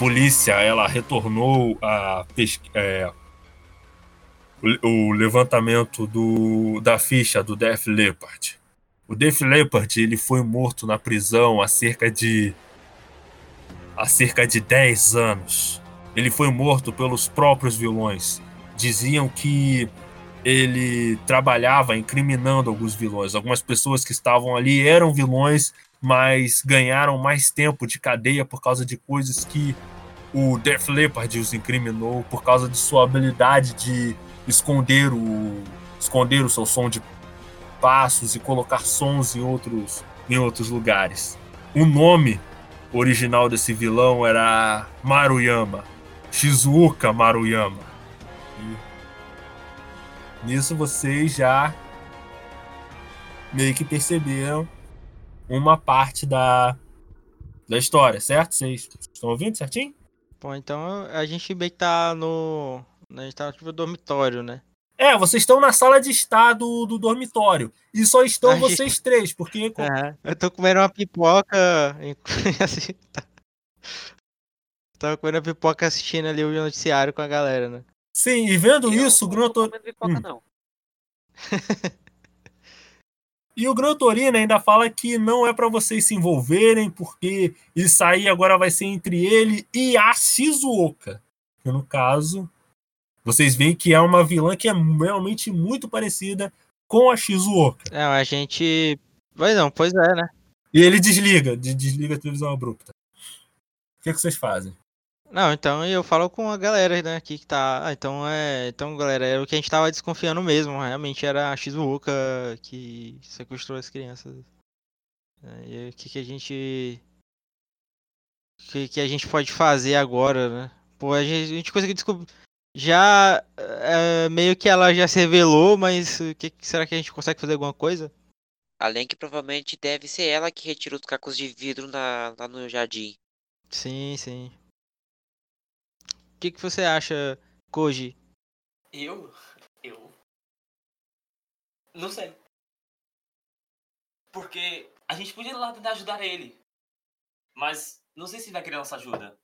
polícia ela retornou a é, o, o, levantamento do, da ficha do Def Leppard. O Def Leppard ele foi morto na prisão há cerca de há cerca de 10 anos. Ele foi morto pelos próprios vilões. Diziam que ele trabalhava incriminando alguns vilões. Algumas pessoas que estavam ali eram vilões, mas ganharam mais tempo de cadeia por causa de coisas que o Def Leppard os incriminou, por causa de sua habilidade de esconder o esconder o seu som de passos e colocar sons em outros em outros lugares. O nome original desse vilão era Maruyama, Shizuoka Maruyama. E nisso vocês já meio que perceberam uma parte da, da história, certo? Vocês estão ouvindo certinho? Bom, então a gente meio que tá no. A gente tá no tipo dormitório, né? É, vocês estão na sala de estar do, do dormitório. E só estão a vocês gente... três, porque. É, eu tô comendo uma pipoca. assim, tá... Tava comendo uma pipoca assistindo ali o noticiário com a galera, né? Sim, e vendo eu isso, o Gran Torino. Hum. não. e o Gran Torino ainda fala que não é para vocês se envolverem, porque isso aí agora vai ser entre ele e a Shizuoka. Que no caso vocês veem que é uma vilã que é realmente muito parecida com a Shizuoka. É, a gente. Pois não, pois é, né? E ele desliga, desliga a televisão abrupta. O que, é que vocês fazem? Não, então eu falo com a galera né, aqui que tá. Ah, então é. Então, galera, é o que a gente tava desconfiando mesmo. Realmente era a Shizuoka que sequestrou as crianças. É, e o que, que a gente. O que, que a gente pode fazer agora, né? Pô, a gente, a gente conseguiu descobrir já é, meio que ela já se revelou, mas que, será que a gente consegue fazer alguma coisa? Além que provavelmente deve ser ela que retirou os cacos de vidro na, lá no jardim. Sim, sim. O que, que você acha, Koji? Eu? Eu? Não sei. Porque a gente podia ir lá tentar ajudar ele. Mas não sei se vai querer nossa ajuda.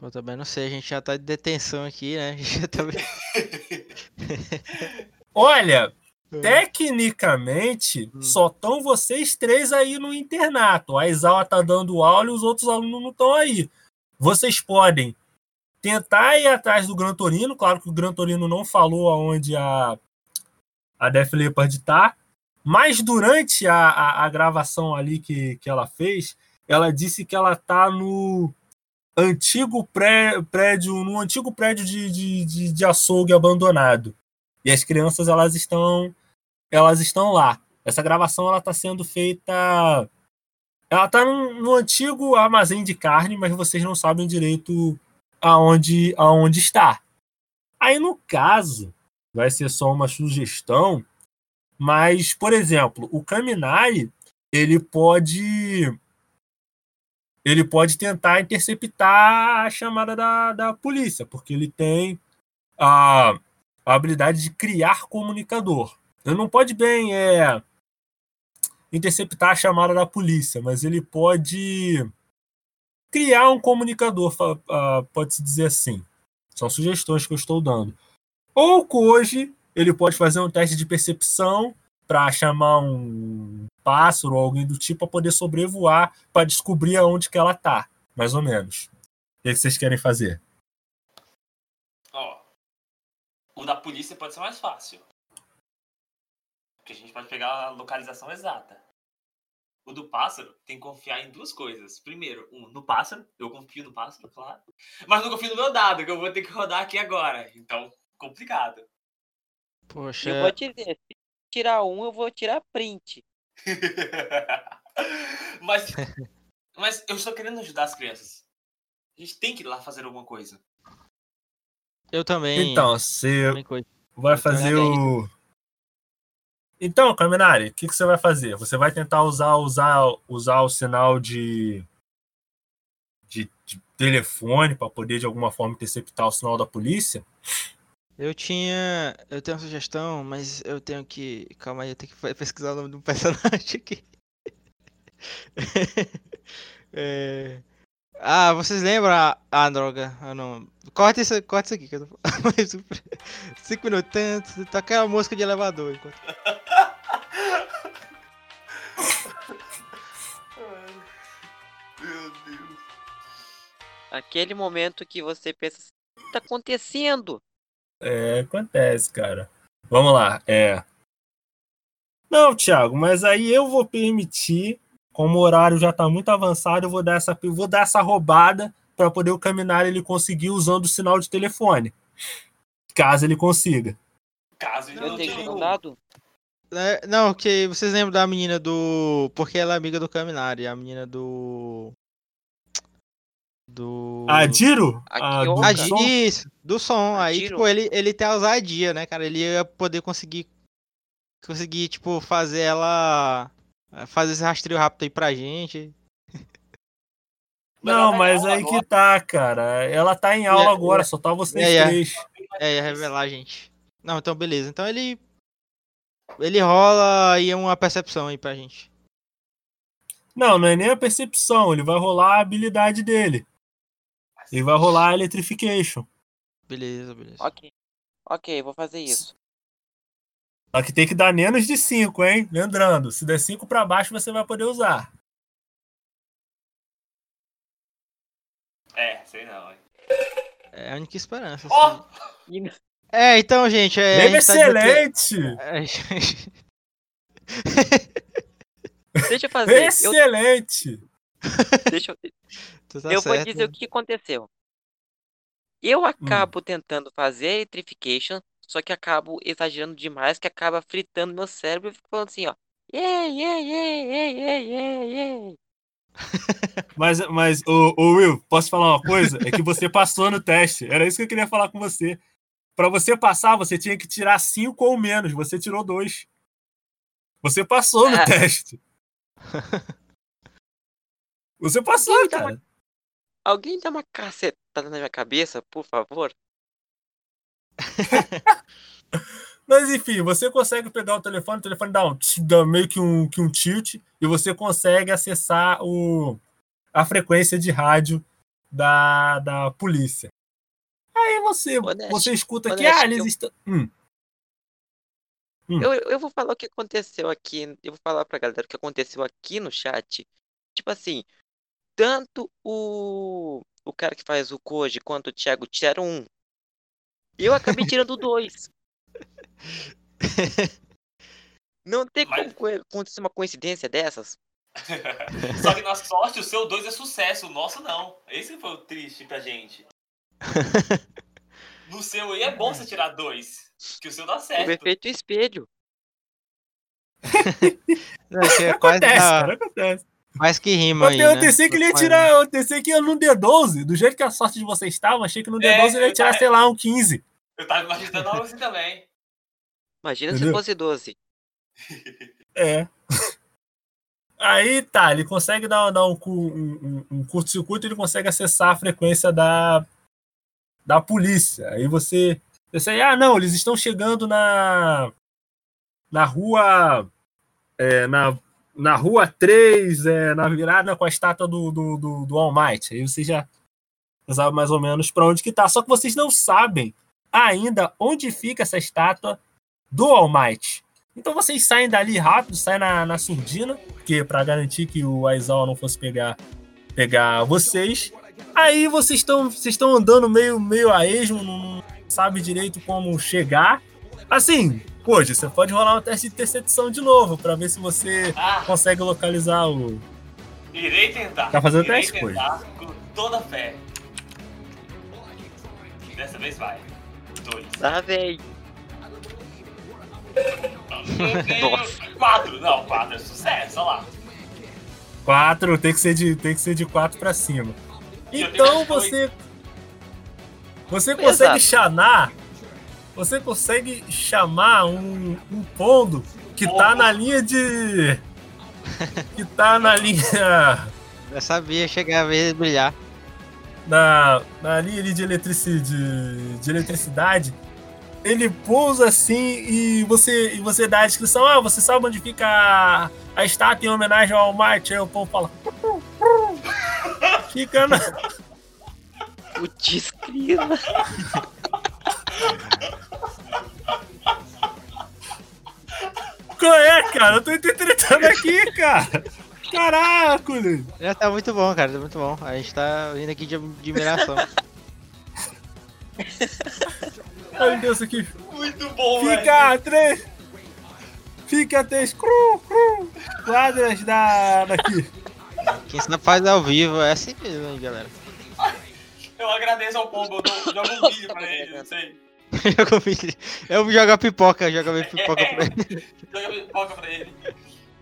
Pô, também não sei, a gente já tá de detenção aqui, né? A gente já tá... Olha, é. tecnicamente, hum. só estão vocês três aí no internato. A Isawa tá dando aula e os outros alunos não estão aí. Vocês podem tentar ir atrás do Gran Torino. Claro que o Gran Torino não falou aonde a, a Def Leppard tá. Mas durante a, a, a gravação ali que, que ela fez, ela disse que ela tá no antigo pré, prédio, num antigo prédio de, de, de, de açougue abandonado. E as crianças elas estão elas estão lá. Essa gravação ela está sendo feita ela está no, no, antigo armazém de carne, mas vocês não sabem direito aonde aonde está. Aí no caso vai ser só uma sugestão, mas por exemplo, o Kaminari ele pode ele pode tentar interceptar a chamada da, da polícia, porque ele tem a, a habilidade de criar comunicador. Ele não pode bem é, interceptar a chamada da polícia, mas ele pode criar um comunicador, pode-se dizer assim. São sugestões que eu estou dando. Ou hoje ele pode fazer um teste de percepção para chamar um pássaro ou alguém do tipo para poder sobrevoar para descobrir aonde que ela tá, mais ou menos. O que, é que vocês querem fazer? Ó, o da polícia pode ser mais fácil. Porque a gente pode pegar a localização exata. O do pássaro tem que confiar em duas coisas. Primeiro, um, no pássaro. Eu confio no pássaro, claro. Mas não confio no meu dado, que eu vou ter que rodar aqui agora. Então, complicado. Poxa. Eu vou te dizer, tirar um, eu vou tirar print. mas, mas eu estou querendo ajudar as crianças. A gente tem que ir lá fazer alguma coisa. Eu também. Então, você vai fazer o. Então, Caminari, o que, que você vai fazer? Você vai tentar usar, usar, usar o sinal de, de, de telefone para poder de alguma forma interceptar o sinal da polícia? Eu tinha. Eu tenho uma sugestão, mas eu tenho que. Calma aí, eu tenho que pesquisar o nome do personagem aqui. é... Ah, vocês lembram? Ah, droga. Ah, não. Corta isso, corta isso aqui. Que eu tô... Cinco minutos. Tanto, tá aquela música de elevador. Enquanto... Meu Deus. Aquele momento que você pensa assim, o que tá acontecendo? É, acontece, cara. Vamos lá, é. Não, Thiago, mas aí eu vou permitir, como o horário já tá muito avançado, eu vou dar essa, vou dar essa roubada para poder o caminhar ele conseguir usando o sinal de telefone. Caso ele consiga. Caso ele Eu não tenho tenha dado? É, não, que vocês lembram da menina do. Porque ela é amiga do Caminari, a menina do. Do. A Diro? A A do. Ah, som? isso, do som. A Aí, Jiro. tipo, ele, ele tem a ousadia, né, cara? Ele ia poder conseguir. Conseguir, tipo, fazer ela. Fazer esse rastreio rápido aí pra gente. Não, mas aí que tá, cara. Ela tá em aula É, agora, é. só tá vocês É, é. três. É, ia revelar a gente. Não, então beleza. Então ele. Ele rola aí uma percepção aí pra gente. Não, não é nem a percepção, ele vai rolar a habilidade dele. Ele vai rolar a Electrification. Beleza, beleza. Ok. Ok, vou fazer isso. Só que tem que dar menos de 5, hein? Lembrando, se der 5 pra baixo, você vai poder usar. É, sei não, hein. É a única esperança. Ó! assim. É, então, gente. É, gente tá excelente! Gente- Deixa eu fazer. Eu, Excelente! deixa eu, tá eu vou certo. dizer o que aconteceu. Eu acabo tentando fazer a electrification, só que acabo exagerando demais, que acaba fritando meu cérebro e fico falando assim, ó. Yeah, yeah, yeah, yeah, yeah, yeah. Mas, mas ô, ô, Will, posso falar uma coisa? É que você passou no teste. Era isso que eu queria falar com você. Pra você passar, você tinha que tirar 5 ou menos. Você tirou 2. Você passou no Ah. teste. Você passou, Alguém dá uma- cara. Alguém dá uma cacetada na minha cabeça, por favor? Mas enfim, você consegue pegar o telefone, o telefone dá, um, tch, dá meio que um, que um tilt e você consegue acessar o, a frequência de rádio da, da polícia. Aí você, você escuta que honesto, ah, eles eu- estão. Hum, Hum. Eu, eu vou falar o que aconteceu aqui. Eu vou falar pra galera o que aconteceu aqui no chat. Tipo assim, tanto o, o cara que faz o Koji quanto o Thiago tiraram um. Eu acabei tirando dois. Não tem como Mas- co- acontecer uma coincidência dessas. Só que na sorte, o seu 2 é sucesso, o nosso não. Esse que foi o triste pra gente. No seu aí é bom você tirar dois, que o seu dá O certo. efeito espelho. Não, que é quase acontece, dá- cara, acontece. mais que rima Eu, aí, eu né? pensei que ele ia tirar. Eu pensei que ia no D12. Do jeito que a sorte de vocês estava, achei que no É, D12 ele ia eu tirar, tava- sei lá, um 15. Eu tava imaginando algo assim também. Imagina Entendeu? se fosse 12. É. Aí tá, ele consegue dar, dar um, um, um- um curto-circuito, ele consegue acessar a frequência da, da polícia. Aí você aí, ah, não, eles estão chegando na, na rua. é, na, na rua 3, é, na virada com a estátua do, do, do, do All Might. Aí você já sabe mais ou menos para onde que tá. Só que vocês não sabem ainda onde fica essa estátua do All Might. Então vocês saem dali rápido, saem na, na surdina, porque para garantir que o Aizawa não fosse pegar pegar vocês. Aí vocês estão vocês estão andando meio meio a esmo, não sabe direito como chegar. Assim, hoje você pode rolar um teste de percepção de novo para ver se você Ah, consegue localizar o irei tentar. Tá fazendo irei teste, tentar com toda a fé. Dessa vez vai. Dois. Tá, véi. Nossa. Quatro. Não, quatro é sucesso, olha lá. 4, tem que ser de tem que ser de 4 para cima. Então você você Exato. consegue chamar você consegue chamar um, um pondo que tá Pombo. na linha de que tá na linha Eu sabia chegar a vez de brilhar. Na, na linha ali de, eletrici, de, de eletricidade, ele pousa assim e você, e você dá a descrição: ah, você sabe onde fica a, a estátua em homenagem ao Marte? Aí o povo fala: Fica na. Putz, grila. Qual é, cara? Eu tô interpretando aqui, cara. Caraca, Lê. Já tá muito bom, cara, tá muito bom. A gente tá vindo aqui de admiração. Ai, meu Deus, aqui. Muito bom, velho. Fica a três. Fica a três. Cru, cru. Quadras da. daqui. Quem sabe faz ao vivo, é assim mesmo, hein, galera. Eu agradeço ao pombo, eu dou- jogo um vídeo pra ele, não sei. Joga vídeo. Eu vou jogar pipoca, joga pipoca pra ele. Joga pipoca pra ele.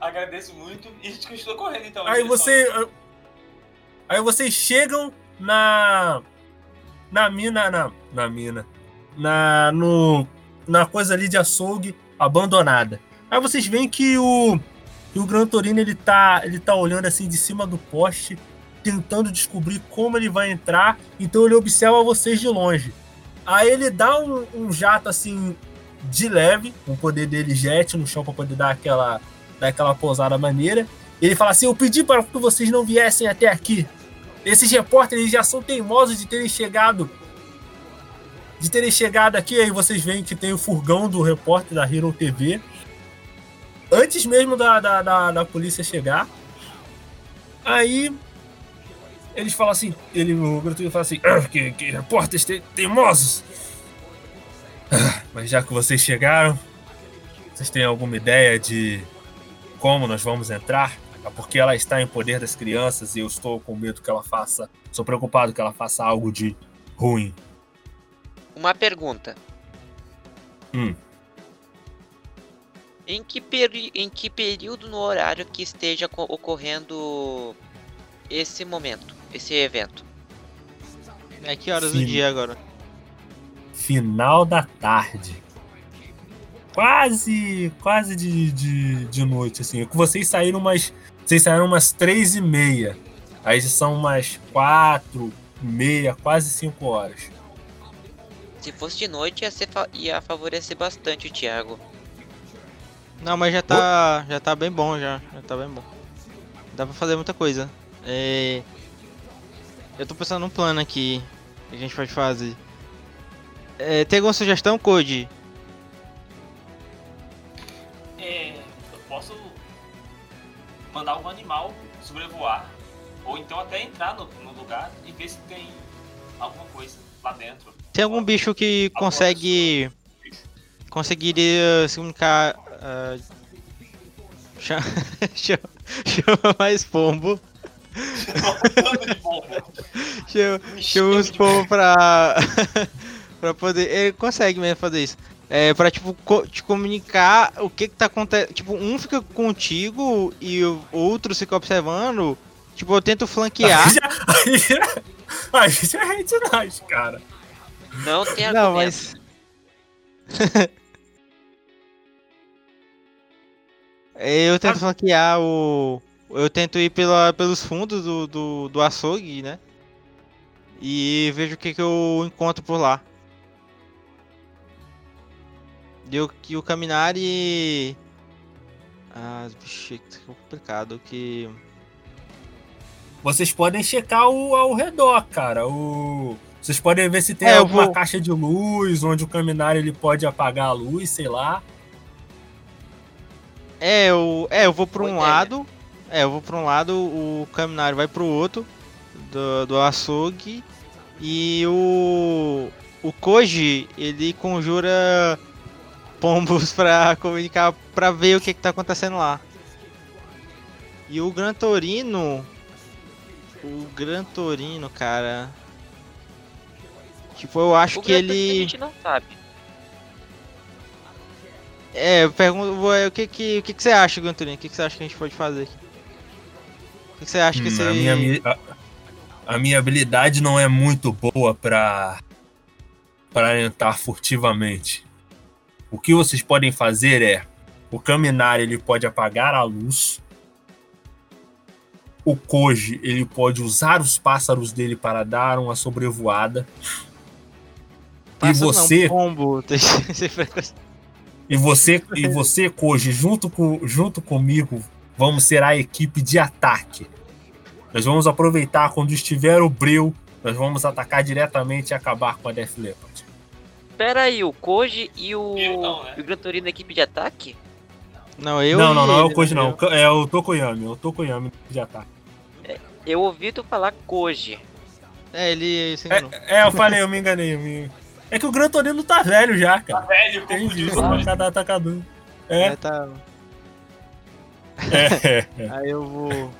Agradeço muito e a gente continua correndo então. Aí você. Aí vocês chegam na. Na mina. Na, na mina. Na. No. Na coisa ali de açougue abandonada. Aí vocês veem que o. Que o Gran Torino ele tá. Ele tá olhando assim de cima do poste. Tentando descobrir como ele vai entrar. Então ele observa vocês de longe. Aí ele dá um, um jato assim. De leve. Com o poder dele jet no chão pra poder dar aquela. Dar aquela pousada maneira. Ele fala assim: Eu pedi para que vocês não viessem até aqui. Esses repórteres já são teimosos de terem chegado. De terem chegado aqui. Aí vocês veem que tem o furgão do repórter da Hero TV. Antes mesmo da, da, da, da polícia chegar. Aí. Eles falam assim: ele, O Gratuito fala assim: "Ah, que, que repórteres te- teimosos. Ah, Mas já que vocês chegaram, vocês têm alguma ideia de como nós vamos entrar? É porque ela está em poder das crianças e eu estou com medo que ela faça. Sou preocupado que ela faça algo de ruim. Uma pergunta. Hum. Em que, peri- em que período no horário que esteja co- ocorrendo esse momento, esse evento? É que horas Sim. do dia agora? Final da tarde. Quase, quase de, de, de noite, assim. Vocês saíram umas. Vocês saíram umas três e meia. Aí são umas quatro, meia, quase cinco horas. Se fosse de noite, ia, ser ia favorecer bastante o Thiago. Não, mas já tá, já tá bem bom já, já tá bem bom. Dá pra fazer muita coisa. É... Eu tô pensando num plano aqui que a gente pode fazer. É, tem alguma sugestão, Code? Posso mandar algum animal sobrevoar. Ou então até entrar no, no lugar e ver se tem alguma coisa lá dentro. Tem algum bicho que consegue conseguiria se comunicar? cha- chama, chama mais pombo. Chama, chama os pombos pra. pra poder. Ele consegue mesmo fazer isso. É, pra, tipo, co- te comunicar o que que tá acontecendo. Tipo, um fica contigo e o outro fica observando. Tipo, eu tento flanquear. Aí já, aí já, aí já é cara. Não tem Não, argumento. mas. eu tento flanquear o. Eu tento ir pela, pelos fundos do, do, do açougue, né? E vejo o que, que eu encontro por lá. E o, e o Caminari. Ah, bicho, que complicado. Que. Vocês podem checar o, ao redor, cara. O, vocês podem ver se tem É, alguma vou- caixa de luz, onde o caminhar ele pode apagar a luz, sei lá. É, eu, é, eu vou pra Boa um lado. É, eu vou pra um lado, o Caminari vai pro outro. Do, do açougue. E o. O Koji, ele conjura pombos pra comunicar, pra ver o que, que tá acontecendo lá. E o Gran Torino. O Gran Torino, cara. Tipo, eu acho O que Gran Torino ele. A gente não sabe. É, eu pergunto, vou- o que que, o que que você acha, Ganturinho? O que que você acha que a gente pode fazer? O que que você acha que Hum, você... a, minha, mi- a, a minha habilidade não é muito boa pra, pra entrar furtivamente. O que vocês podem fazer é: o caminhar ele pode apagar a luz. O Koji ele pode usar os pássaros dele para dar uma sobrevoada. E Pássaro não, você, frequência. e você, e você, Koji, junto, com, junto comigo, vamos ser a equipe de ataque. Nós vamos aproveitar quando estiver o breu, nós vamos atacar diretamente e acabar com a Death Leopard. Pera aí, o Koji e o, Eu não, né? o Gran Torino na equipe de ataque? Não, eu não, não, não é o Koji não, é o Tokoyami, é o Tokoyami de ataque. Eu ouvi tu falar Koji. É, ele se enganou. É, é, eu falei, eu me enganei. eu me- É que o Gran Torino tá velho já, Tá cara. velho, Tem confundiu isso, os né? nomes. cada atacador. É, É, tá. é, é. Aí eu vou.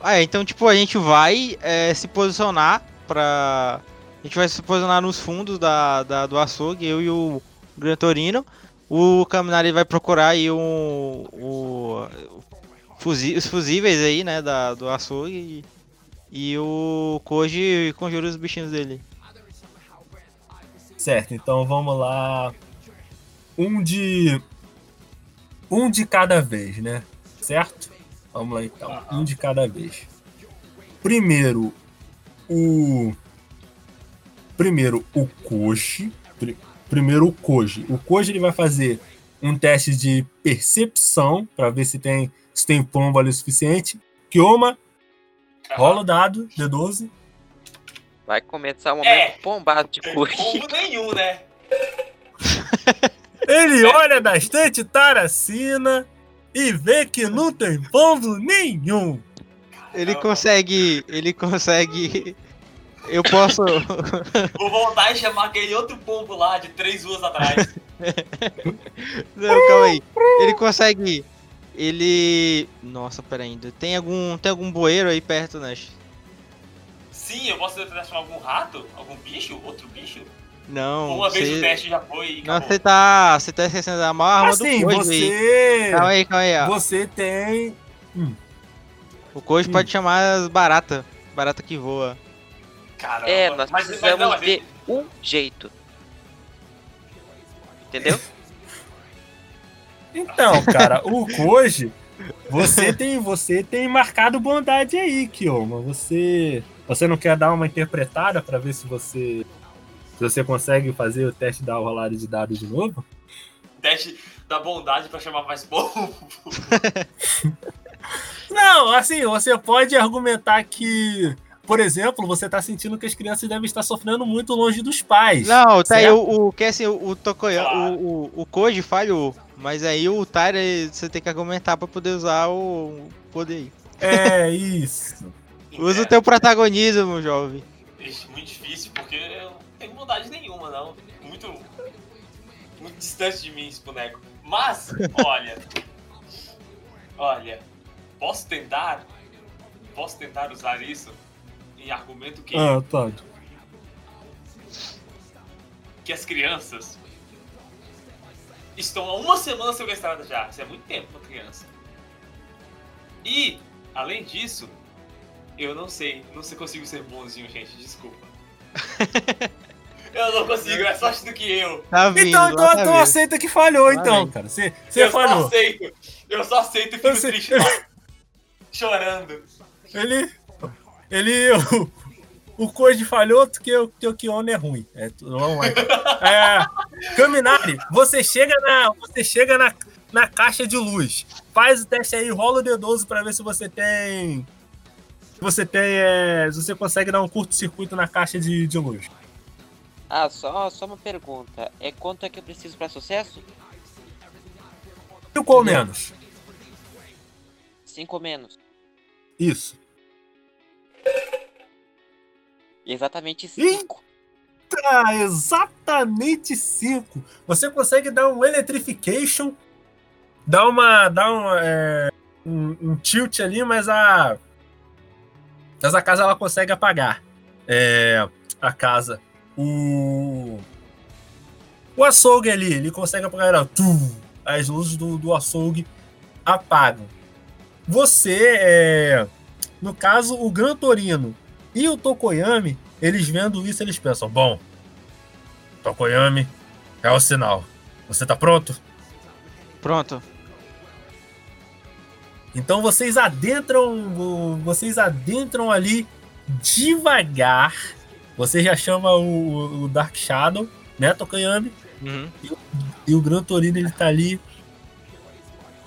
Ah, é, então, tipo, a gente vai é, se posicionar pra. A gente vai se posicionar nos fundos da, da- do açougue, eu e o Gran Torino. O Caminari vai procurar aí o, o, fusi- os fusíveis aí, né, da, do açougue. E, e o Koji conjura os bichinhos dele. Certo, então vamos lá. Um de. Um de cada vez, né? Certo? Vamos lá então. Um de cada vez. Primeiro, o. Primeiro, o Koji. Pri- Primeiro, o Koji. O Koji ele vai fazer um teste de percepção para ver se tem, se tem pombo ali o suficiente. Kioma, rola o dado, D12. Vai começar o momento É. bombado de Koji. Pombo nenhum, né? Ele olha da estante Taracina e vê que não tem pombo nenhum. Ele consegue. Ele consegue. Eu posso. Vou voltar e chamar aquele outro pombo lá de três ruas atrás. Não, calma aí. Ele consegue. Ele. Nossa, pera ainda. Tem algum. Tem algum bueiro aí perto, Nash? Sim, eu posso transformar algum rato? Algum bicho? Outro bicho? Não. Uma vez você- o teste já foi e Não, você tá. Você tá esquecendo da maior arma Assim, do aí. você. Calma aí, calma aí. ó. Você tem. O Koji Hum. pode chamar as barata. Barata que voa. Caramba. É, nós mas, precisamos mas não, de um jeito. Entendeu? Então, cara, o Koji, você tem, você tem marcado bondade aí, Kioma. Você, você não quer dar uma interpretada pra ver se você, se você consegue fazer o teste da rolada de dados de novo? teste da bondade pra chamar mais pombo. Não, assim, você pode argumentar que, por exemplo, você tá sentindo que as crianças devem estar sofrendo muito longe dos pais. Não, tá aí o, o, que assim, o, Claro. o, o, o Koji falhou. Mas aí o Tyra, você tem que argumentar pra poder usar o poder. É isso. Usa É, o teu protagonismo, jovem. ixi, muito difícil, porque eu não tenho bondade nenhuma, não. Muito. Muito distante de mim esse boneco. Mas, olha. olha. Posso tentar. Posso tentar usar isso em argumento que, Ah, pode. que as crianças estão há uma semana sequestradas já. Isso é muito tempo pra criança. E, além disso, eu não sei, não sei consigo ser bonzinho, gente, desculpa. eu não consigo, é sorte do que eu. Tá vindo. Então, então, tá então aceita que falhou, Lá então, cara. Você, você eu só falhou. aceito, eu só aceito e fico sei- triste lá, chorando. Ele. Ele. O, o Koji falhou porque o teu Kiona é ruim. É, vamos lá. É, Kaminari, você chega na. Você chega na, na caixa de luz. Faz o teste aí, rola o D12 pra ver se você tem. Se você tem. é, se você consegue dar um curto-circuito na caixa de, de luz. Ah, só, só uma pergunta. É quanto é que eu preciso pra sucesso? E qual menos? Cinco ou menos. Isso. Exatamente Ih! cinco. Tá, exatamente 5. Você consegue dar um electrification, dar uma. dar uma, é, um, um tilt ali, mas a. Mas a casa ela consegue apagar. É, a casa. O. O açougue ali, ele consegue apagar. ó, tum, as luzes do, do açougue apagam. Você, é, no caso, o Gran Torino e o Tokoyami, eles vendo isso, eles pensam: bom, Tokoyami é o sinal. Você tá pronto? Pronto. Então vocês adentram, vo- vocês adentram ali devagar. Você já chama o, o Dark Shadow, né, Tokoyami? Uhum. E o Gran Torino ele tá ali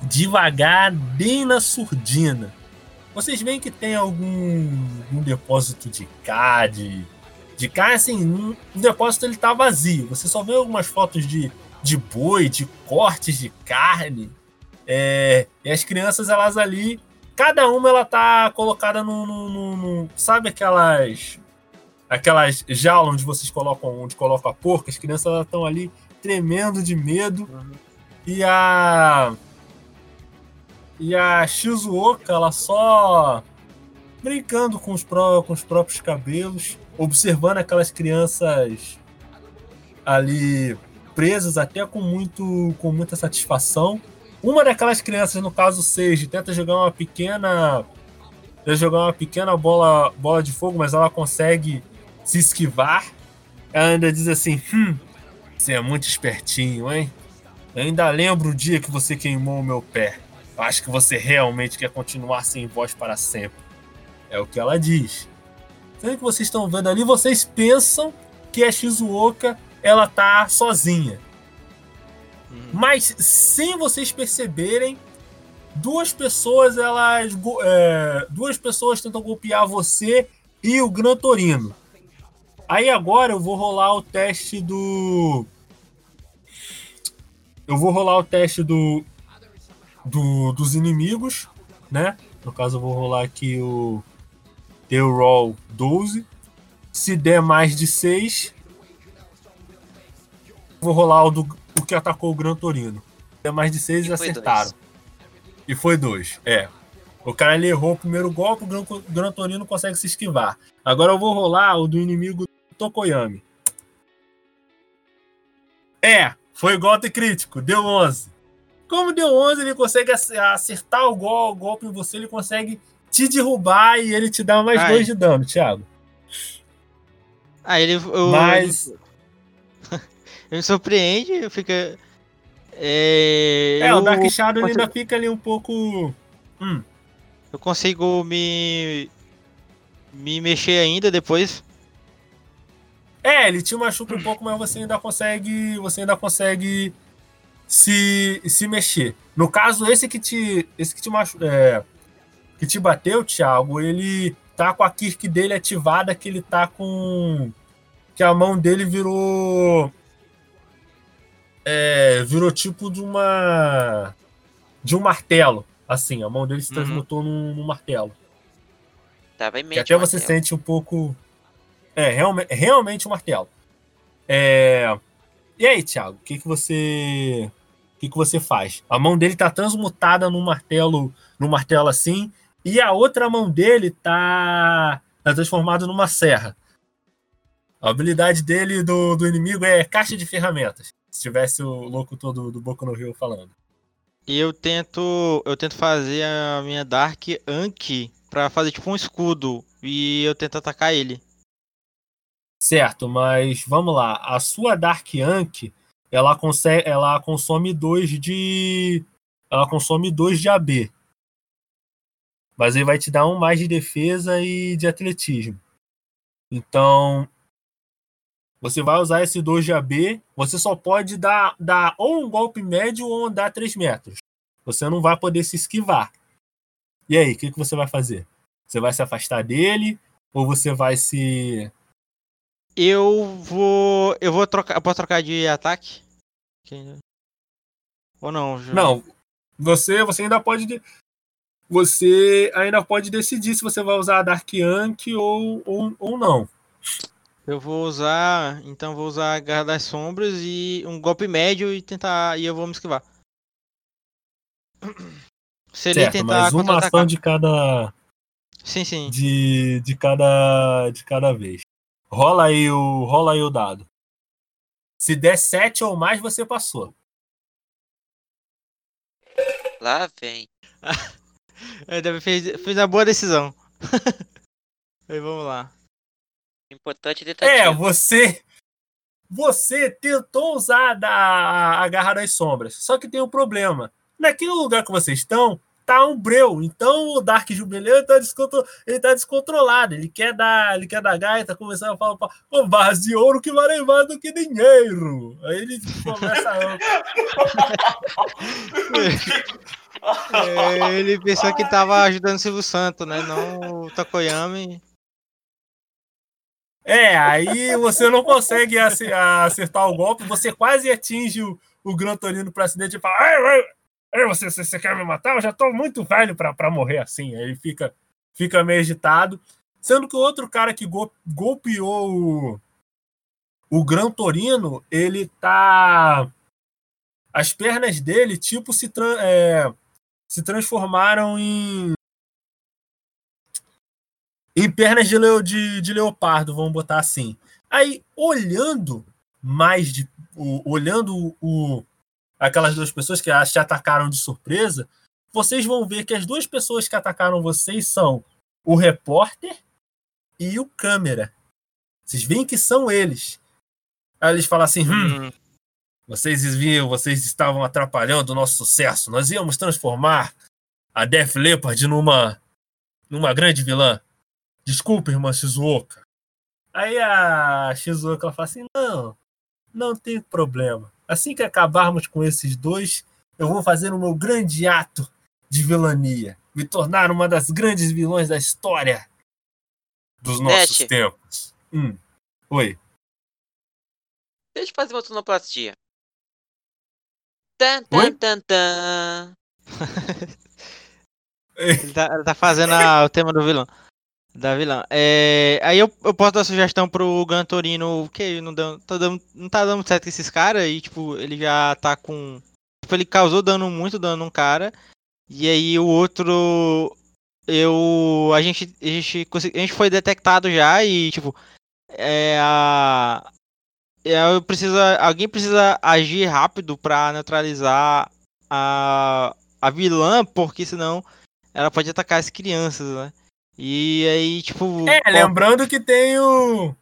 devagar, bem na surdina. Vocês veem que tem algum um depósito de K, de, de K, assim, um, o depósito ele tá vazio. Você só vê algumas fotos de, de boi, de cortes de carne. É, e as crianças, elas ali, cada uma ela tá colocada no, no, no, no sabe aquelas aquelas jaulas onde vocês colocam, onde colocam a porca, as crianças estão ali tremendo de medo. Uhum. E a e a Shizuoka, ela só brincando com os, pró com os próprios cabelos, observando aquelas crianças ali presas até com muito com muita satisfação. Uma daquelas crianças, no caso Seiji, tenta jogar uma pequena tenta jogar uma pequena bola bola de fogo, mas ela consegue se esquivar. Ela ainda diz assim: "Hum, você é muito espertinho, hein? Eu ainda lembro o dia que você queimou o meu pé. Acho que você realmente quer continuar sem voz para sempre. É o que ela diz. Sendo que vocês estão vendo ali, vocês pensam que a Shizuoka ela tá sozinha. Uhum. Mas sem vocês perceberem, duas pessoas elas é, duas pessoas tentam golpear você e o Gran Torino. Aí agora eu vou rolar o teste do eu vou rolar o teste do do, dos inimigos, né? No caso, eu vou rolar aqui o The Roll 12. Se der mais de 6, vou rolar o, do, o que atacou o Gran Torino. Se der mais de 6, eles acertaram. Dois. E foi 2, é. O cara ele errou o primeiro golpe, o Gran, Gran Torino consegue se esquivar. Agora eu vou rolar o do inimigo Tokoyami. É, foi golpe crítico, deu 11. Como deu 11, ele consegue acertar o, gol, o golpe em você, ele consegue te derrubar e ele te dá mais Ai. dois de dano, Thiago. Ah, ele. Eu, Mas. Ele, me surpreende, fica. É, é o Dark Shadow consigo... ainda fica ali um pouco. Hum. Eu consigo me. me mexer ainda depois. É, ele te machuca um pouco, mas você ainda consegue. Você ainda consegue se, se mexer. No caso, esse que te, esse que te, machu, é, que te bateu, Thiago, ele tá com a Kirk dele ativada, que ele tá com. que a mão dele virou. É, virou tipo de uma. de um martelo. Assim, a mão dele se uhum. transmutou uhum. num, num, martelo. Tava em que até você sente um pouco. É, realmente, realmente um martelo. É, e aí, Thiago, o que, que você. O que, que você faz? A mão dele tá transmutada num martelo, num martelo assim, e a outra mão dele tá, tá transformada numa serra. A habilidade dele do, do inimigo é caixa de ferramentas. Se tivesse o louco todo do Boku no Rio falando. E eu tento. Eu tento fazer a minha Dark Anki pra fazer tipo um escudo. E eu tento atacar ele. Certo, mas vamos lá. A sua Dark Anki, ela ela consome 2 de ela consome 2 de AB. Mas ele vai te dar um mais de defesa e de atletismo. Então, você vai usar esse 2 de AB, você só pode dar, dar ou um golpe médio ou andar 3 metros. Você não vai poder se esquivar. E aí, o que, que você vai fazer? Você vai se afastar dele? Ou você vai se eu vou. Eu vou trocar. Eu posso trocar de ataque? Ou não? Já... Não. Você, você ainda pode. Você ainda pode decidir se você vai usar a Dark Yank ou, ou, ou não. Eu vou usar. Então vou usar a Garra das Sombras e um golpe médio e tentar. E eu vou me esquivar. Se ele certo, tentar. Mas uma ação de cada. Sim, sim. De, de cada. De cada vez. Rola aí o, rola aí o dado. Se der 7 ou mais, você passou. Lá vem. Eu fez, fez a boa decisão. aí vamos lá. Importante tentativa. É, você. Você tentou usar a, a garra das sombras. Só que tem um problema. Naquele lugar que vocês estão, tá um breu. Então o Dark Jubileu tá, descontro... ele tá descontrolado. Ele quer dar, ele quer dar gaita, começando a falar, com barras de ouro que valem mais do que dinheiro. Aí ele começa a. É, Ele pensou que tava ajudando o Silvio Santos, né? Não o Tokoyami. É, aí você não consegue ace- acertar o golpe, você quase atinge o, o Gran Torino pro acidente e fala: "Ai, ai, ai, você, você, você quer me matar? Eu já tô muito velho pra morrer assim. Aí ele fica, fica meio agitado. Sendo que o outro cara que gol- golpeou o, o Gran Torino, ele tá. As pernas dele, tipo, se, tran- é, se transformaram em. Em pernas de, leo- de- de leopardo, vamos botar assim. Aí, olhando mais de. o- olhando o, aquelas duas pessoas que te atacaram de surpresa, vocês vão ver que as duas pessoas que atacaram vocês são o repórter e o câmera. Vocês veem que são eles. Aí eles falam assim: hum, Hum, vocês viam, vocês estavam atrapalhando o nosso sucesso. Nós íamos transformar a Def Leppard numa, numa grande vilã. Desculpa, irmã Shizuoka. Aí a Shizuoka fala assim: não, não tem problema. Assim que acabarmos com esses dois, eu vou fazer o meu grande ato de vilania. Me tornar uma das grandes vilões da história dos nossos tempos. Hum. Oi. Deixa eu fazer uma sonoplastia. Tan, Oi? tan, tan, tan. ele, tá, ele tá fazendo a- o tema do vilão. Da vilã. É, aí eu, eu posso dar sugestão pro Gran Torino, que não, deu, tá dando, não tá dando certo com esses caras, e tipo, ele já tá com. Tipo, ele causou dano, muito dano num cara. E aí o outro. Eu. A gente. A gente, a gente foi detectado já e, tipo. É a. é, Eu preciso, alguém precisa agir rápido pra neutralizar a, a vilã, porque senão ela pode atacar as crianças, né? E aí, tipo. É, qual- lembrando que tem o.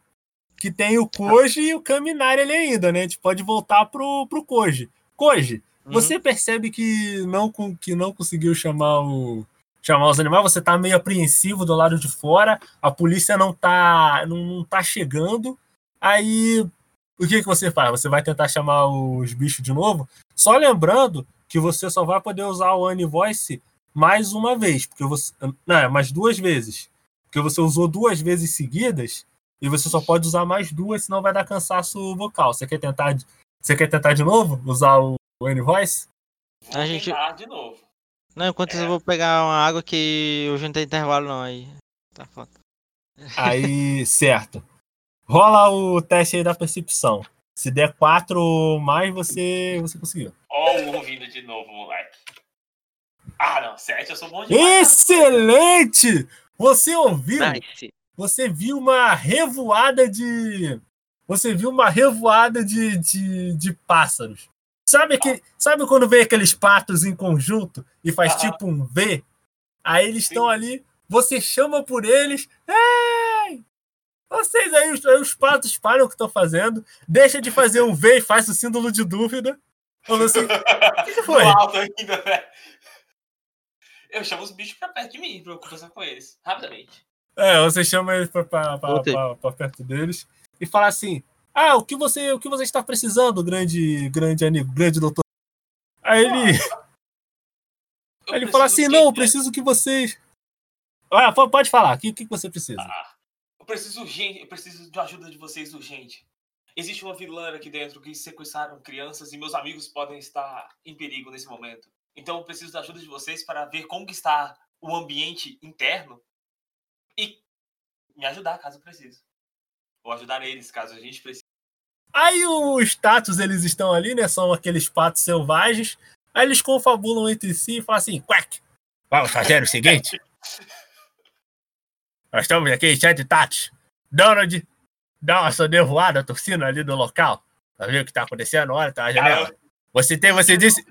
Que tem o Koji e o Kaminari ali ainda, né? A gente pode voltar pro, pro Koji. Koji, Uhum. você percebe que não, que não conseguiu chamar o. Chamar os animais, você tá meio apreensivo do lado de fora, a polícia não tá, não, não tá chegando. Aí, o que, que você faz? Você vai tentar chamar os bichos de novo? Só lembrando que você só vai poder usar o Anivoice mais uma vez, porque você. Não, é mais duas vezes. Porque você usou duas vezes seguidas e você só pode usar mais duas, senão vai dar cansaço vocal. Você quer tentar, de- você quer tentar de novo usar o, o N-Voice? A gente- tentar de novo. Não, enquanto isso É. eu vou pegar uma água que hoje não tem intervalo não aí. Tá foda. Aí, certo. Rola o teste aí da percepção. Se der quatro ou mais, você, você conseguiu. Ó, o ouvindo de novo, moleque. Ah, não, sete eu sou bom demais. Excelente! Você ouviu? Nice. Você viu uma revoada de. Você viu uma revoada de, de, de pássaros. Sabe, que, sabe quando vem aqueles patos em conjunto e faz tipo um V? Aí eles estão ali, você chama por eles. Ei! Vocês aí, os, aí os patos param o que estão fazendo, deixa de fazer um V e faz o símbolo de dúvida. Falou assim, o que, que foi? Alto ainda, velho. Eu chamo os bichos pra perto de mim pra eu conversar com eles. Rapidamente. É, você chama eles pra, pra, pra- pra- pra perto deles e fala assim: Ah, o que você, o que você está precisando, grande, grande amigo, grande doutor? Aí ele, Eu aí ele fala assim: que- Não, eu preciso que vocês. Ah, po- pode falar, o que, que você precisa? Ah, eu preciso urgente, eu preciso de ajuda de vocês urgente. Existe uma vilã aqui dentro que sequestraram crianças e meus amigos podem estar em perigo nesse momento. Então eu preciso da ajuda de vocês para ver como está o ambiente interno e me ajudar caso precise. Ou ajudar eles caso a gente precise. Aí os status eles estão ali, né? São aqueles patos selvagens. Aí eles confabulam entre si e falam assim: Quack! Vamos fazer o seguinte. Nós estamos aqui cheio de tatos. Donald, dá uma sonevoada torcida ali do local. Pra ver o que tá acontecendo. Olha, tá a janela. Você tem, você disse.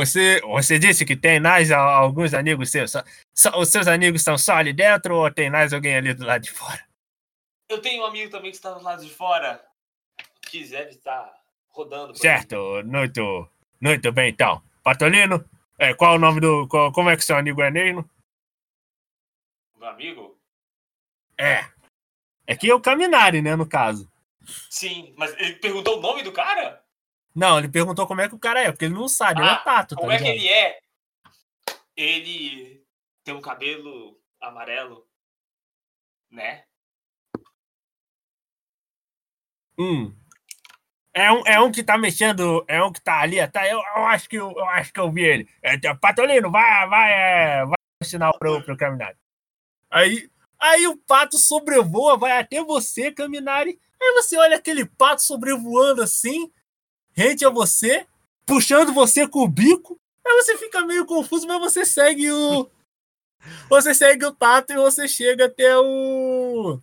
Você, você disse que tem mais alguns amigos seus. Só- só- os seus amigos estão só ali dentro ou tem mais alguém ali do lado de fora? eu tenho um amigo também que está do lado de fora. Que deve estar rodando. Certo, muito, muito bem então. Patolino, é, qual o nome do. qual- como é que seu amigo é mesmo? Meu amigo? É. É que é o Caminari, né, no caso. Sim, mas ele perguntou o nome do cara? Não, ele perguntou como é que o cara é, porque ele não sabe, ele é Ah, tato, tá Como é que ligado? ele é? Ele tem um cabelo amarelo, né? Hum. É um, é um que tá mexendo, é um que tá ali, tá? Eu, eu acho que eu, eu acho que eu vi ele. É, tá, Patolino, vai, vai, é, vai ensinar pro, pro Caminari. Aí, aí o pato sobrevoa, vai até você, Caminari. Aí você olha aquele pato sobrevoando assim, rente a você, puxando você com o bico. Aí você fica meio confuso, mas você segue o. Você segue o tato e você chega até o.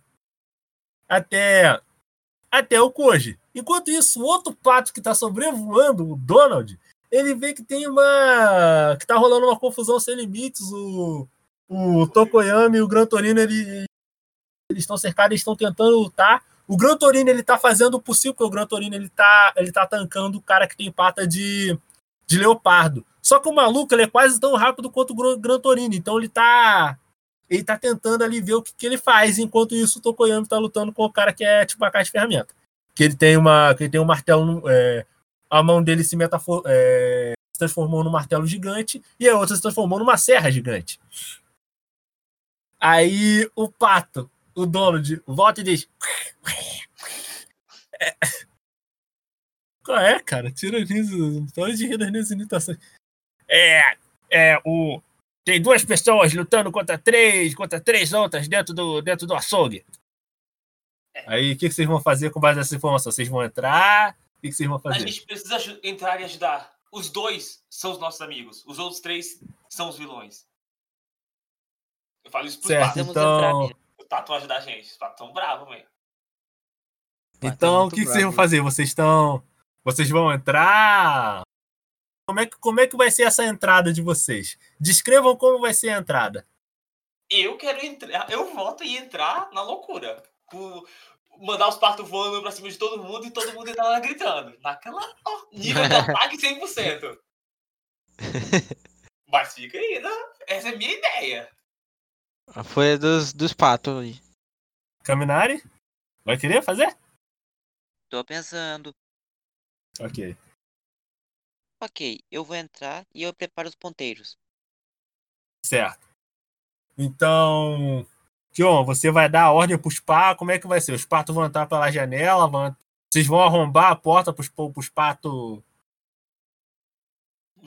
Até. Até o Koji. Enquanto isso, o outro pato que tá sobrevoando, o Donald, ele vê que tem uma. que tá rolando uma confusão sem limites. O, o Tokoyami e o Gran Torino, ele, eles estão cercados, eles estão tentando lutar. O Gran Torino, ele tá fazendo o possível, porque o Gran Torino, ele tá, ele tá tancando o cara que tem pata de, de leopardo. Só que o maluco, ele é quase tão rápido quanto o Gran- Torino, então ele tá ele tá tentando ali ver o que, que ele faz, enquanto isso o Tokoyami tá lutando com o cara que é tipo a caixa de ferramenta. Que ele tem uma, que ele tem um martelo, é, a mão dele se, metafor, é, se transformou num martelo gigante e a outra se transformou numa serra gigante. Aí o pato, o Donald, volta e diz: É. Qual é, cara? Tira nisso. Pode de rir das minhas imitações. É, é, o. Tem duas pessoas lutando contra três, contra três outras dentro do, dentro do açougue. Aí, o que, que vocês vão fazer com base nessa informação? Vocês vão entrar? O que, que vocês vão A fazer? gente precisa entrar e ajudar. Os dois são os nossos amigos. Os outros três são os vilões. Eu falo isso pros Certo. então- entrar mesmo. Os patos vão ajudar a gente. Os patos tão bravos, velho. Então, o que, que vocês vão fazer? Vocês estão. Vocês vão entrar? Como é, que, como é que vai ser essa entrada de vocês? Descrevam como vai ser a entrada. Eu quero entrar. Eu volto e entrar na loucura. Com- mandar os patos voando pra cima de todo mundo e todo mundo entrar lá gritando. Naquela ó, nível de ataque 100%. Mas fica aí, né? Essa é a minha ideia. Foi a dos, dos patos aí. Caminari? Vai querer fazer? Tô pensando. Ok. Ok, eu vou entrar e eu preparo os ponteiros. Certo. Então, Kion, você vai dar a ordem pros patos. Como é que vai ser? Os patos vão entrar pela janela? Vão... Vocês vão arrombar a porta pros, pros patos.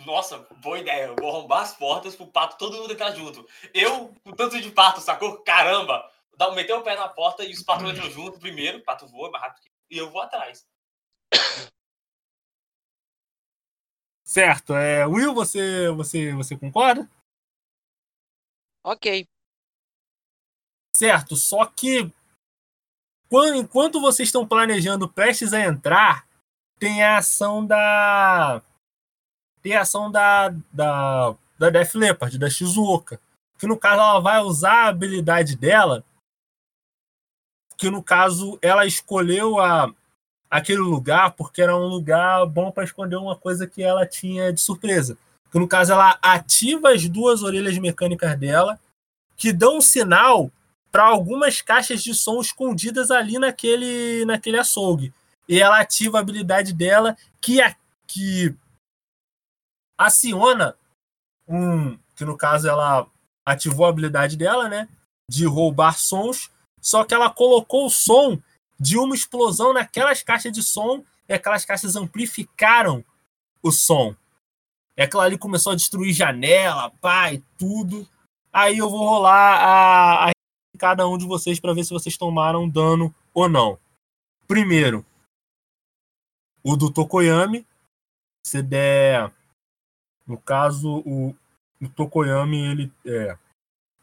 Nossa, boa ideia. Eu vou arrombar as portas pro pato todo mundo entrar junto. Eu, com tanto de pato, sacou? Caramba! Dá, meter o pé na porta e os patos entram junto primeiro. O pato voa mais rápido que e eu vou atrás. Certo. É, Will, você, você, você concorda? Ok, Certo. Só que quando, enquanto vocês estão planejando prestes a entrar, tem a ação da. Tem a ação da. Da, da Def Leppard, da Shizuoka. Que no caso ela vai usar a habilidade dela. Que no caso ela escolheu a, aquele lugar porque era um lugar bom para esconder uma coisa que ela tinha de surpresa. Que no caso ela ativa as duas orelhas mecânicas dela, que dão um sinal para algumas caixas de som escondidas ali naquele, naquele açougue. E ela ativa a habilidade dela que, a, que aciona um. Que no caso ela ativou a habilidade dela, né? De roubar sons. Só que ela colocou o som de uma explosão naquelas caixas de som e aquelas caixas amplificaram o som. E aquilo ali começou a destruir janela, e tudo. Aí eu vou rolar a, a cada um de vocês para ver se vocês tomaram dano ou não. Primeiro, o do Tokoyami. Se der. No caso, o, o Tokoyami, ele. É.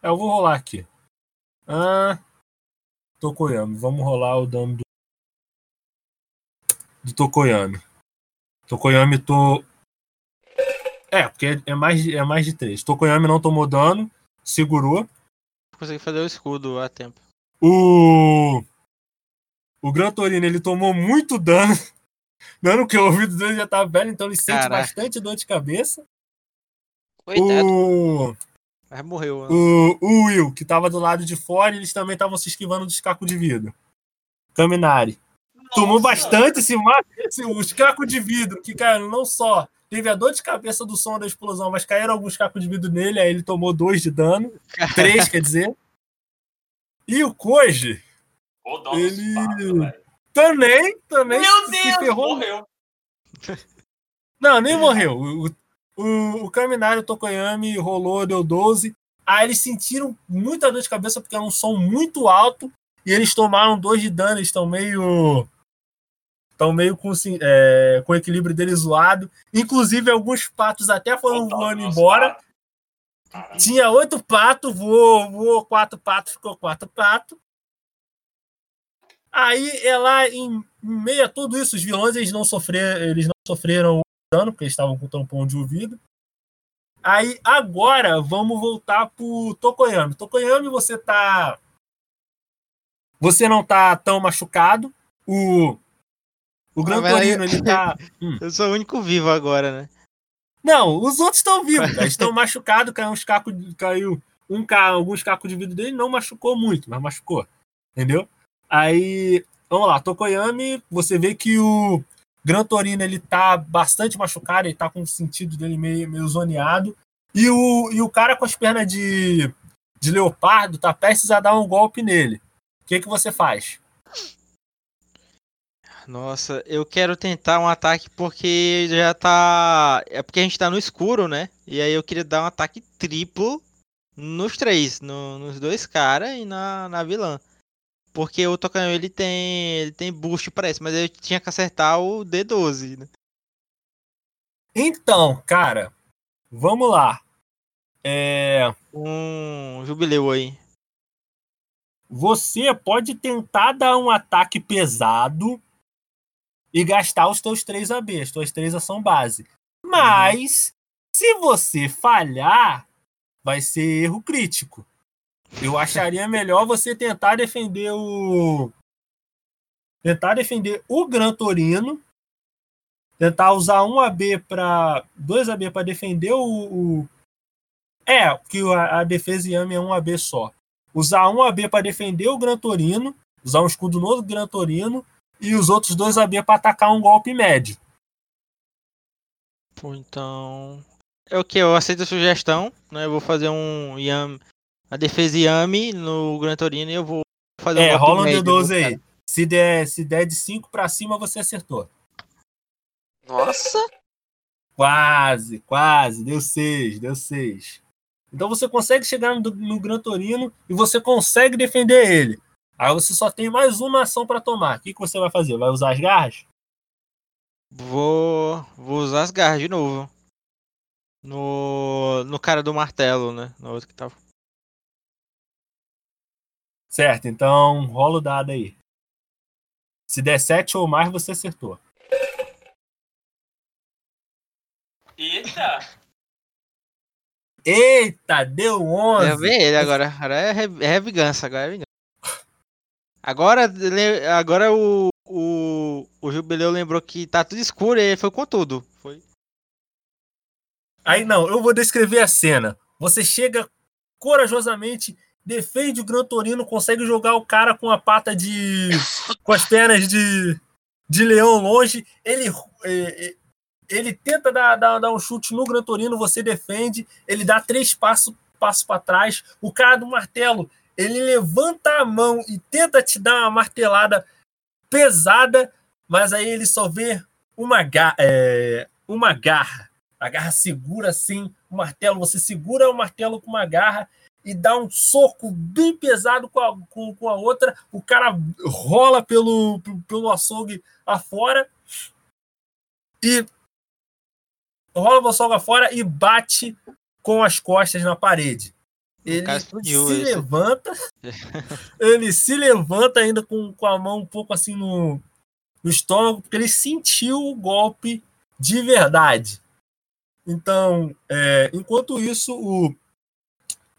é, Eu vou rolar aqui. Ah, Tokoyami. Vamos rolar o dano do. Do Tokoyami. Tokoyami tô. É, porque é mais, é mais de três. Tokoyami não tomou dano, segurou. Consegui fazer o escudo a tempo. O. O Gran Torino ele tomou muito dano. Dano que o ouvido dele já tá velho, então ele sente Caraca. bastante dor de cabeça. Coitado. O, Mas morreu. né? o, o Will, que tava do lado de fora, eles também estavam se esquivando dos cacos de vidro. Caminari. Tomou Nossa, bastante esse. Sim, os cacos de vidro que caíram não só teve a dor de cabeça do som da explosão, mas caíram alguns cacos de vidro nele, aí ele tomou dois de dano. Três, quer dizer. E o Koji Ele- também, também Meu se Deus, ferrou. morreu. Não, nem morreu. O, o, o Kaminari o Tokoyami rolou, deu 12. Aí eles sentiram muita dor de cabeça porque era um som muito alto e eles tomaram dois de dano. Eles estão meio. Estão meio com, assim, é, com o equilíbrio deles zoado. Inclusive, alguns patos até foram voando embora. Tinha oito patos, voou, voou quatro patos, ficou quatro patos. Aí é lá em, em meio a tudo isso, os vilões eles não sofreram, eles não sofreram dano, porque eles estavam com tampão de ouvido. Aí agora vamos voltar pro Tokoyami. Tokoyami, você tá. Você não tá tão machucado. O. O Gran aí- Torino, ele tá. Eu sou o único vivo agora, né? Não, os outros estão vivos, eles estão machucados, caiu uns cacos, caiu um ca, alguns cacos de vidro dele, não machucou muito, mas machucou, entendeu? Aí, vamos lá, Tokoyami, você vê que o Gran Torino ele tá bastante machucado, ele tá com o sentido dele meio, meio zoneado, e o, e o cara com as pernas de, de leopardo tá prestes a dar um golpe nele. O que que você faz? Nossa, eu quero tentar um ataque porque já tá. É porque a gente tá no escuro, né? E aí eu queria dar um ataque triplo nos três, no- nos dois caras e na, na vilã. Porque o Tocanhão ele tem. ele tem boost, parece, mas eu tinha que acertar o D12, né? Então, cara, vamos lá. É, Um jubileu aí. você pode tentar dar um ataque pesado e gastar os teus 3 AB, as tuas 3 ação base. Mas, se você falhar, vai ser erro crítico. Eu acharia melhor você tentar defender o. Tentar defender o Gran Torino. Tentar usar um AB para. 2 AB para defender o, o- É, porque a, a defesa Yami é um AB só usar um AB para defender o Gran Torino, usar um escudo do Gran Torino e os outros dois AB para atacar um golpe médio. Então. É o que? Eu aceito a sugestão, né? Eu vou fazer um Yami. A defesa Yami no Gran Torino e eu vou fazer um É, golpe rola um médio no D12 cara. aí. Se der, se der de 5 para cima, você acertou. Nossa! Quase, quase. Deu 6, deu 6. Então você consegue chegar no, no Gran Torino e você consegue defender ele. Aí você só tem mais uma ação para tomar. O que, que você vai fazer? Vai usar as garras? Vou, vou usar as garras de novo. No, no cara do martelo, né? No outro que tava. Certo, então rola o dado aí. Se der 7 ou mais, você acertou. Eita! Eita, deu 11. Eu vi ele agora. Agora é, é vingança. Agora é vingança. Agora, agora o, o, o Jubileu lembrou que tá tudo escuro e ele foi com tudo. Foi. Aí não, eu vou descrever a cena. Você chega corajosamente, defende o Gran Torino, consegue jogar o cara com a pata de. com as pernas de, de leão longe. Ele, eh, eh, ele tenta dar, dar, dar um chute no Gran Torino, você defende. Ele dá três passos passo para trás. O cara do martelo, ele levanta a mão e tenta te dar uma martelada pesada, mas aí ele só vê uma, ga eh, uma garra. A garra segura assim o martelo. Você segura o martelo com uma garra e dá um soco bem pesado com a, com, com a outra. O cara rola pelo, pelo açougue afora e rola o açougue afora e bate com as costas na parede. Ele se esse. levanta, ele se levanta ainda com, com a mão um pouco assim no, no estômago, porque ele sentiu o golpe de verdade. Então, é, enquanto isso, o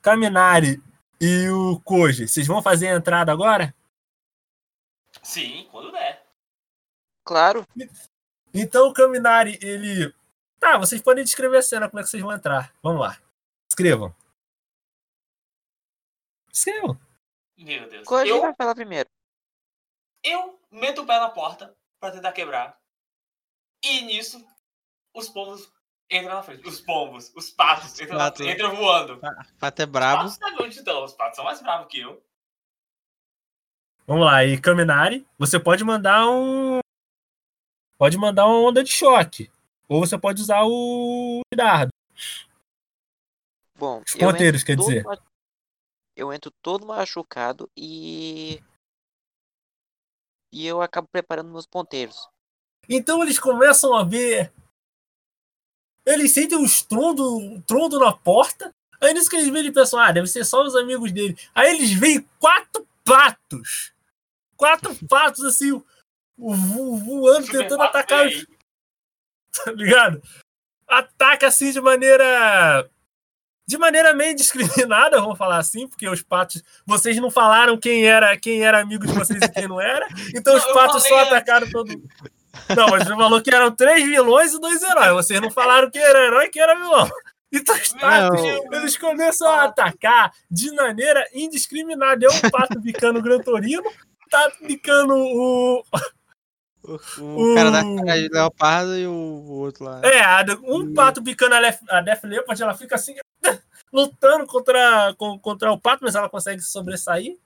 Kaminari e o Koji, vocês vão fazer a entrada agora? Sim, quando der. Claro. Então o Kaminari, ele. Tá, vocês podem descrever a cena, como é que vocês vão entrar. Vamos lá. Escrevam. Escrevam. Meu Deus. Koji Eu, vai falar primeiro. eu meto o pé na porta pra tentar quebrar. E nisso, os pombos entram na frente. Os pombos, os patos, entram, na- patos. entram voando. Pato é Os brabo. patos onde estão. Os patos são mais bravos que eu. Vamos lá, e Kaminari, você pode mandar um. Pode mandar uma onda de choque. Ou você pode usar o dardo. Bom, Os ponteiros, quer dizer. ma- Eu entro todo machucado e. E eu acabo preparando meus ponteiros. Então eles começam a ver. Eles sentem um estrondo, um trondo na porta. Aí nisso que eles veem, eles pensam, ah, deve ser só os amigos dele. Aí eles veem quatro patos. Quatro patos, assim, vo- voando, tentando atacar os. Tá ligado? Ataca assim de maneira. De maneira meio indiscriminada, vamos falar assim, porque os patos. Vocês não falaram quem era quem era amigo de vocês e quem não era. Então Não, os patos só antes. atacaram todo mundo. Não, mas você falou que eram três vilões e dois heróis. Vocês não falaram quem era herói e quem era vilão. Então Não. eles começam a atacar de maneira indiscriminada. É um pato bicando o Gran Torino, tá bicando o. O, o cara da cara de leopardo e o, o outro lá. É, um pato bicando a, Lef, a Def Leppard, ela fica assim, lutando contra, contra o pato, mas ela consegue se sobressair.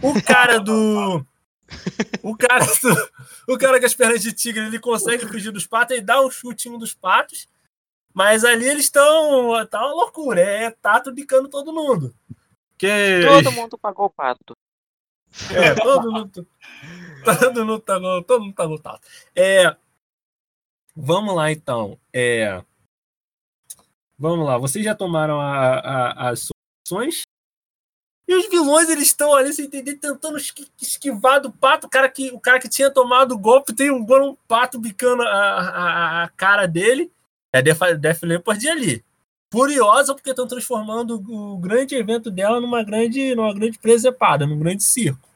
O cara do. O cara. O cara com as pernas de tigre, ele consegue fugir dos patos e dá um chute em um dos patos. Mas ali eles estão. Tá uma loucura. É tato bicando todo mundo. Que... Todo mundo pagou o pato. É, todo mundo. Todo mundo tá no, todo mundo tá no tato. É, vamos lá, então. É, vamos lá. Vocês já tomaram a- a- as soluções? E os vilões, eles estão ali, sem entender, tentando esqui- esquivar do pato. O cara que, o cara que tinha tomado o golpe tem um, um pato bicando a, a, a cara dele. É Def, Def Leppard ali. Furiosa porque estão transformando o grande evento dela numa grande, numa grande presepada, num grande circo.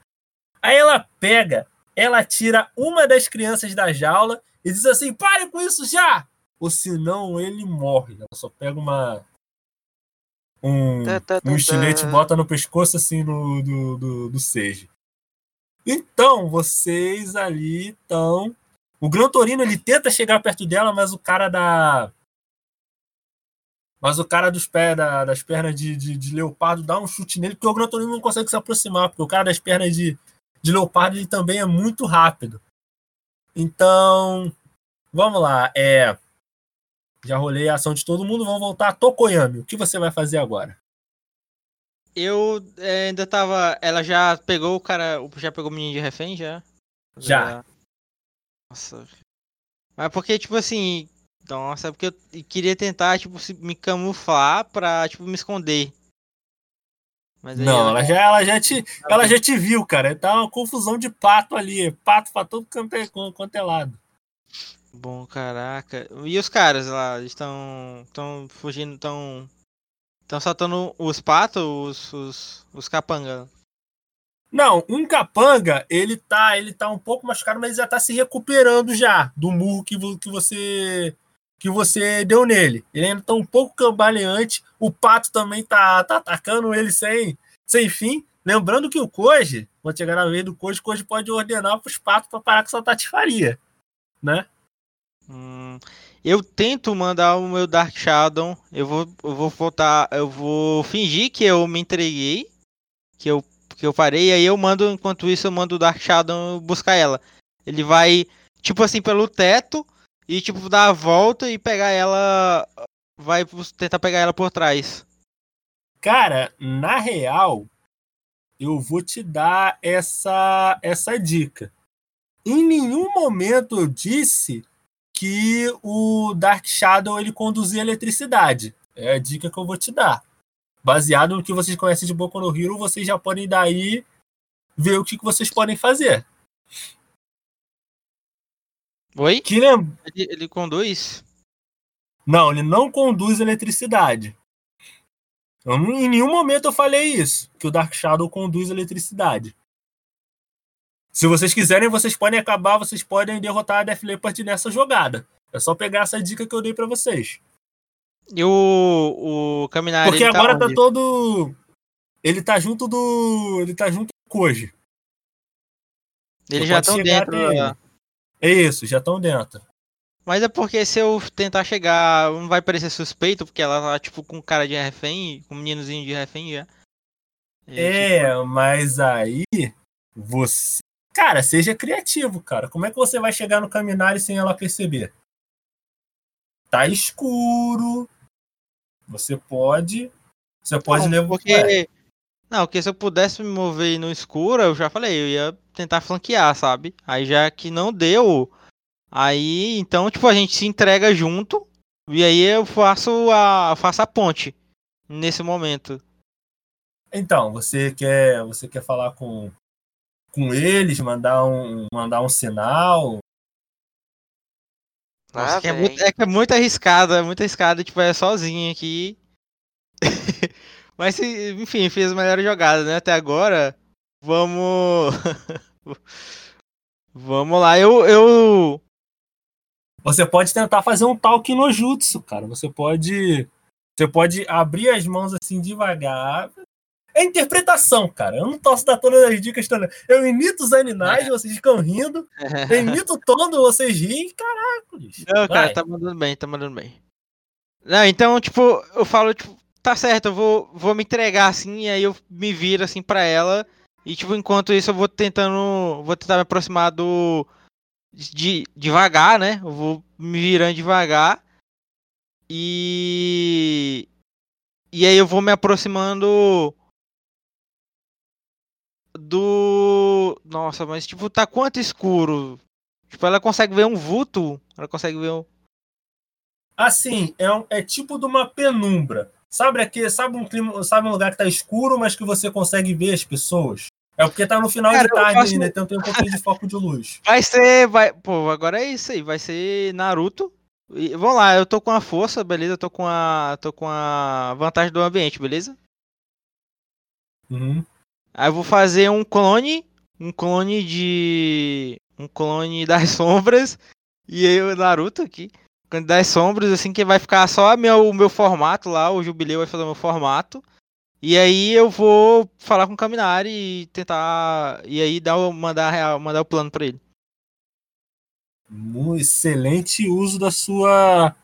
Aí ela pega, ela tira uma das crianças da jaula e diz assim: pare com isso já! Ou senão ele morre. Ela só pega uma. Um, Tá, tá, tá, um estilete bota no pescoço assim do, do, do Seiji. Então, vocês ali estão. O Gran Torino ele tenta chegar perto dela, mas o cara da. Mas o cara dos pés, da- das pernas de, de, de leopardo dá um chute nele, porque o Gran Torino não consegue se aproximar, porque o cara das pernas de, de leopardo ele também é muito rápido. Então, vamos lá. É, já rolei a ação de todo mundo, vamos voltar a Tokoyami. O que você vai fazer agora? Eu é, ainda tava. Ela já pegou o cara. Já pegou o menino de refém já? Já. Nossa. Mas porque, tipo assim. Nossa, é porque eu queria tentar, tipo, me camuflar pra, tipo, me esconder. Mas Não, ela já, ela já te, ela já te viu, cara. Tá uma confusão de pato ali, pato pra todo canto é, quanto é lado. Bom, caraca. E os caras lá? Estão. estão fugindo, estão. Estão soltando os patos, os, os, os capanga. Não, um capanga, ele tá, ele tá um pouco machucado, mas ele já tá se recuperando já do murro que, que você que você deu nele. Ele ainda tá um pouco cambaleante. O pato também tá, tá atacando ele sem, sem fim. Lembrando que o Koji, quando chegar na vez do Koji, o Koji pode ordenar pros patos pra parar com essa tatifaria, né? Hum, eu tento mandar o meu Dark Shadow. Eu vou, eu vou voltar. Eu vou fingir que eu me entreguei. Que eu, que eu parei. Aí eu mando, enquanto isso, eu mando o Dark Shadow buscar ela. Ele vai, tipo assim, pelo teto. E tipo, dar a volta e pegar ela. Vai tentar pegar ela por trás. Cara, na real, eu vou te dar essa, essa dica. Em nenhum momento eu disse que o Dark Shadow ele conduzia eletricidade. É a dica que eu vou te dar. Baseado no que vocês conhecem de Boku no Hero, vocês já podem daí ver o que, que vocês podem fazer. Oi? Que lem... Ele, ele conduz? Não, ele não conduz eletricidade. Eu em nenhum momento eu falei isso, que o Dark Shadow conduz eletricidade. Se vocês quiserem, vocês podem acabar, vocês podem derrotar a Def Leppard nessa jogada. É só pegar essa dica que eu dei pra vocês. E o, o Caminari. Porque tá agora tá onde? todo. Ele tá junto do. Ele tá junto do Koji. Eles já estão dentro. da- É isso, já estão dentro. Mas é porque se eu tentar chegar, não vai parecer suspeito, porque ela tá, tipo, com cara de refém, com um meninozinho de refém já. E, É, tipo, mas aí você. Cara, seja criativo, cara. Como é que você vai chegar no Caminari sem ela perceber? Tá escuro. Você pode. Você pode não, levar. porque... Não, porque se eu pudesse me mover no escuro, eu já falei, eu ia tentar flanquear, sabe? Aí já que não deu, aí então, tipo, a gente se entrega junto, e aí eu faço a, faço a ponte nesse momento. Então, você quer, você quer falar com, com eles, mandar um, mandar um sinal? Nossa, Ah, que é, muito, é que é muito arriscado, é muito arriscado, tipo, é sozinho aqui. Mas, se- enfim, fiz as melhores jogadas, né? Até agora, vamos... vamos lá, eu... eu... Você pode tentar fazer um talk no jutsu, cara. Você pode. Você pode abrir as mãos assim devagar. É interpretação, cara. Eu não posso dar todas as dicas. Todas. Eu imito os animais, vocês ficam rindo. Eu imito o tom, vocês riem. Caracoles. Não, cara, Vai. tá mandando bem, tá mandando bem. Não, então, tipo, eu falo, tipo, tá certo, eu vou, vou me entregar assim, e aí eu me viro assim pra ela. E, tipo, enquanto isso eu vou tentando. Vou tentar me aproximar do. De, devagar, né? Eu vou me virando devagar. E. E aí eu vou me aproximando. Do. Nossa, mas tipo, tá quanto escuro? Tipo, ela consegue ver um vulto? Ela consegue ver um. Assim, é, um- é tipo de uma penumbra. Sabe aqui, sabe um clima, sabe um lugar que tá escuro, mas que você consegue ver as pessoas? É porque tá no final Cara, de tarde faço- ainda, então tem um pouquinho de foco de luz. Vai ser. Vai... Pô, agora é isso aí. Vai ser Naruto. E, vamos lá, eu tô com a força, beleza? Eu tô com a. tô com a vantagem do ambiente, beleza? Uhum. Aí eu vou fazer um clone. Um clone de. Um clone das sombras. E aí o Naruto aqui. Das sombras, assim, que vai ficar só meu, o meu formato lá. O jubileu vai fazer o meu formato. E aí eu vou falar com o Kaminari e tentar. E aí dar, mandar, mandar o plano pra ele. Um excelente uso da sua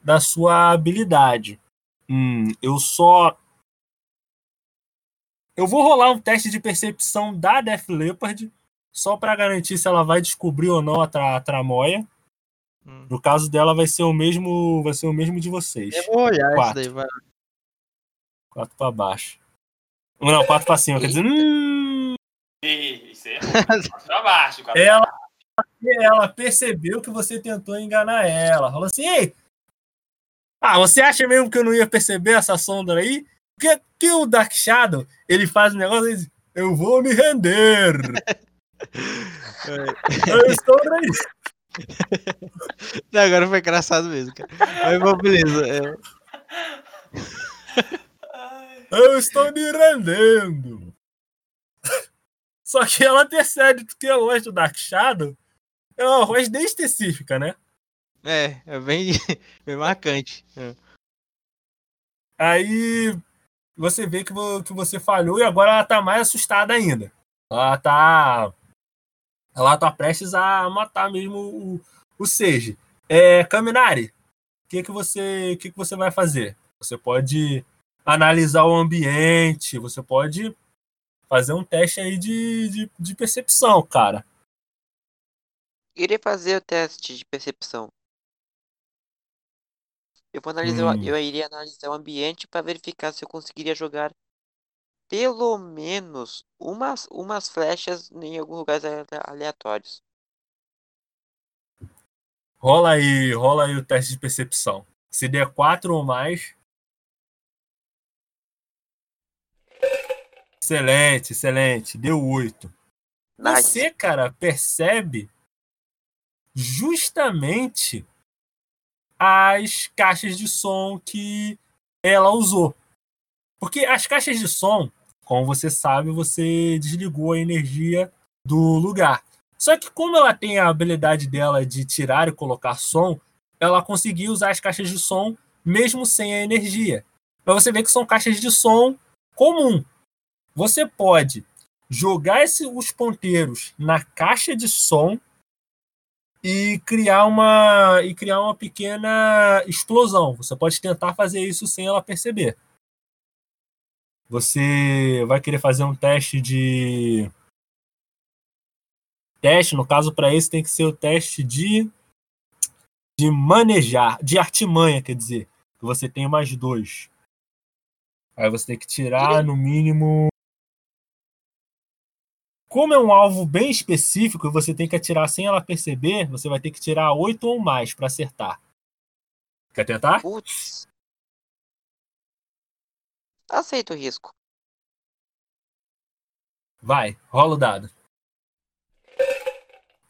da sua habilidade. Hum, eu só eu vou rolar um teste de percepção da Def Leopard só para garantir se ela vai descobrir ou não a, tra a tramóia. Hum. No caso dela vai ser o mesmo, vai ser o mesmo de vocês. Eu vou olhar Quatro. isso daí, vai. Quatro para baixo. Não, quatro para cima. Quer dizer, hum, Isso aí é. Quatro pra baixo. quatro pra ela, ela percebeu que você tentou enganar ela. Falou assim: Ei, ah, você acha mesmo que eu não ia perceber essa sonda aí? Que, que o Dark Shadow ele faz um negócio e diz: Eu vou me render. eu estou. Não, agora foi engraçado mesmo, cara. Mas bom, beleza. é. Eu estou me rendendo. Só que ela percebe que a voz do Dark Shadow é uma voz bem específica, né? É, é bem, bem marcante. É. Aí você vê que, que você falhou e agora ela tá mais assustada ainda. Ela tá. Ela tá prestes a matar mesmo o, o Seiji. É, Kaminari, o que, que, você, que, que você vai fazer? Você pode analisar o ambiente, você pode fazer um teste aí de, de, de percepção, cara. Irei fazer o teste de percepção. Eu vou analisar, Hum. eu iria analisar o ambiente para verificar se eu conseguiria jogar pelo menos umas, umas flechas em alguns lugares ale- aleatórios. Rola aí, rola aí o teste de percepção. Se der 4 ou mais. Excelente, excelente. Deu 8. Nice. Você, cara, percebe justamente as caixas de som que ela usou. Porque as caixas de som, como você sabe, você desligou a energia do lugar. Só que como ela tem a habilidade dela de tirar e colocar som, ela conseguiu usar as caixas de som mesmo sem a energia. Mas você vê que são caixas de som comum. Você pode jogar esse- os ponteiros na caixa de som e criar uma e criar uma pequena explosão. Você pode tentar fazer isso sem ela perceber. Você vai querer fazer um teste de teste, no caso para isso tem que ser o teste de de manejar, de artimanha, quer dizer, que você tem mais dois. Aí você tem que tirar no mínimo como é um alvo bem específico e você tem que atirar sem ela perceber, você vai ter que tirar oito ou mais para acertar. Quer tentar? Putz. Aceito o risco. Vai, rola o dado.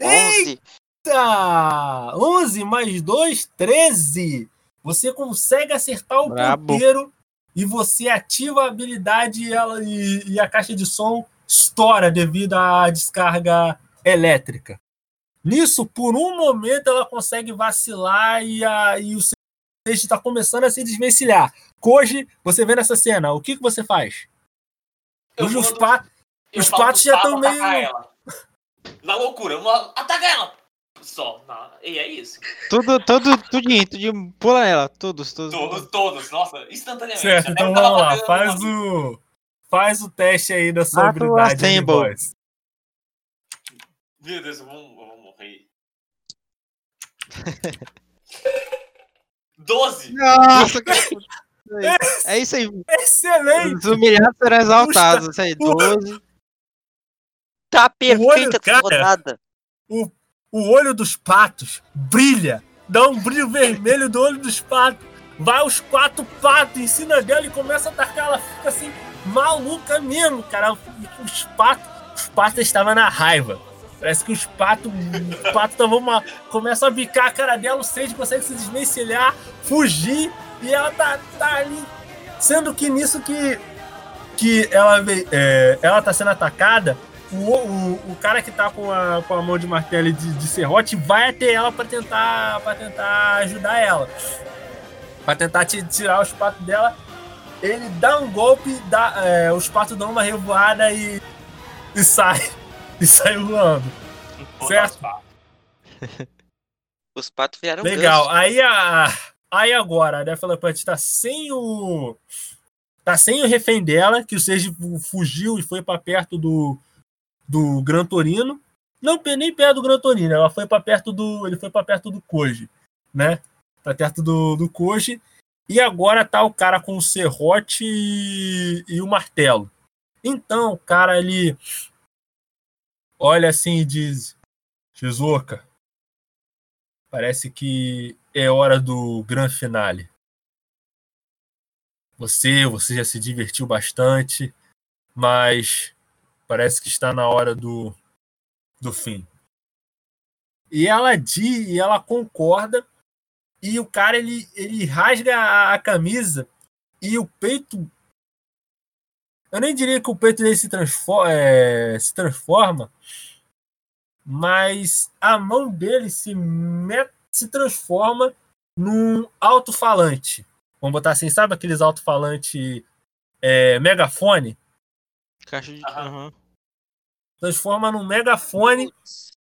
11. Eita! 11 mais 2, 13. Você consegue acertar o ponteiro e você ativa a habilidade e, ela, e, e a caixa de som estoura devido à descarga elétrica. Nisso, por um momento, ela consegue vacilar e, a, e o seu está começando a se desvencilhar. Koji, você vê nessa cena, o que, que você faz? Eu Os, mando- pa- os patos já pato tão meio- ela. Na loucura, eu mando- ataca ela! Só, na- e é isso. Tudo, tudo, tudinho, tudinho. Pula nela, todos, todos. Todos, todos, nossa, instantaneamente. Certo, então vamos lá. Faz o, faz o teste aí da sua Mata o habilidade. boys. Meu Deus, eu vou, eu vou morrer. 12! Nossa, cara. É isso aí. Excelente! Os humilhados serão exaltados. Isso aí, 12. Tá perfeita essa rodada. O olho dos patos brilha. Dá um brilho vermelho do olho dos patos. Vai os quatro patos em cima dela e começa a atacar. Ela fica assim, maluca mesmo, cara. Os patos, os patos estavam na raiva. Parece que os patos, os patos uma, começam a bicar a cara dela. O Sage consegue se desvencilhar, fugir. E ela tá, tá ali. Sendo que nisso que, que ela, é, ela tá sendo atacada, o, o, o cara que tá com a, com a mão de martelo e de, de serrote vai até ela pra tentar, pra tentar ajudar ela. Pra tentar ti- tirar os patos dela. Ele dá um golpe, dá, é, os patos dão uma revoada e, e sai. E sai voando. Certo. Os patos viraram Legal. ganso. Aí, a, aí agora, a Defilepante tá sem o. Tá sem o refém dela, que o Sage fugiu e foi pra perto do, do Gran Torino. Não nem perto do Gran Torino, ela foi para perto do. Ele foi para perto do Koji, né? Pra perto do, do Koji. E agora tá o cara com o serrote e, e o martelo. Então, o cara ele olha assim e diz: Shizuoka, parece que é hora do grande finale. Você, você já se divertiu bastante, mas parece que está na hora do, do fim. E ela diz, e ela concorda, e o cara ele, ele rasga a, a camisa e o peito. Eu nem diria que o peito dele se transforma, se transforma mas a mão dele se, met- se transforma num alto-falante. Vamos botar assim, sabe aqueles alto-falante é, megafone? Caixa de. Aham. Transforma num megafone. Putz.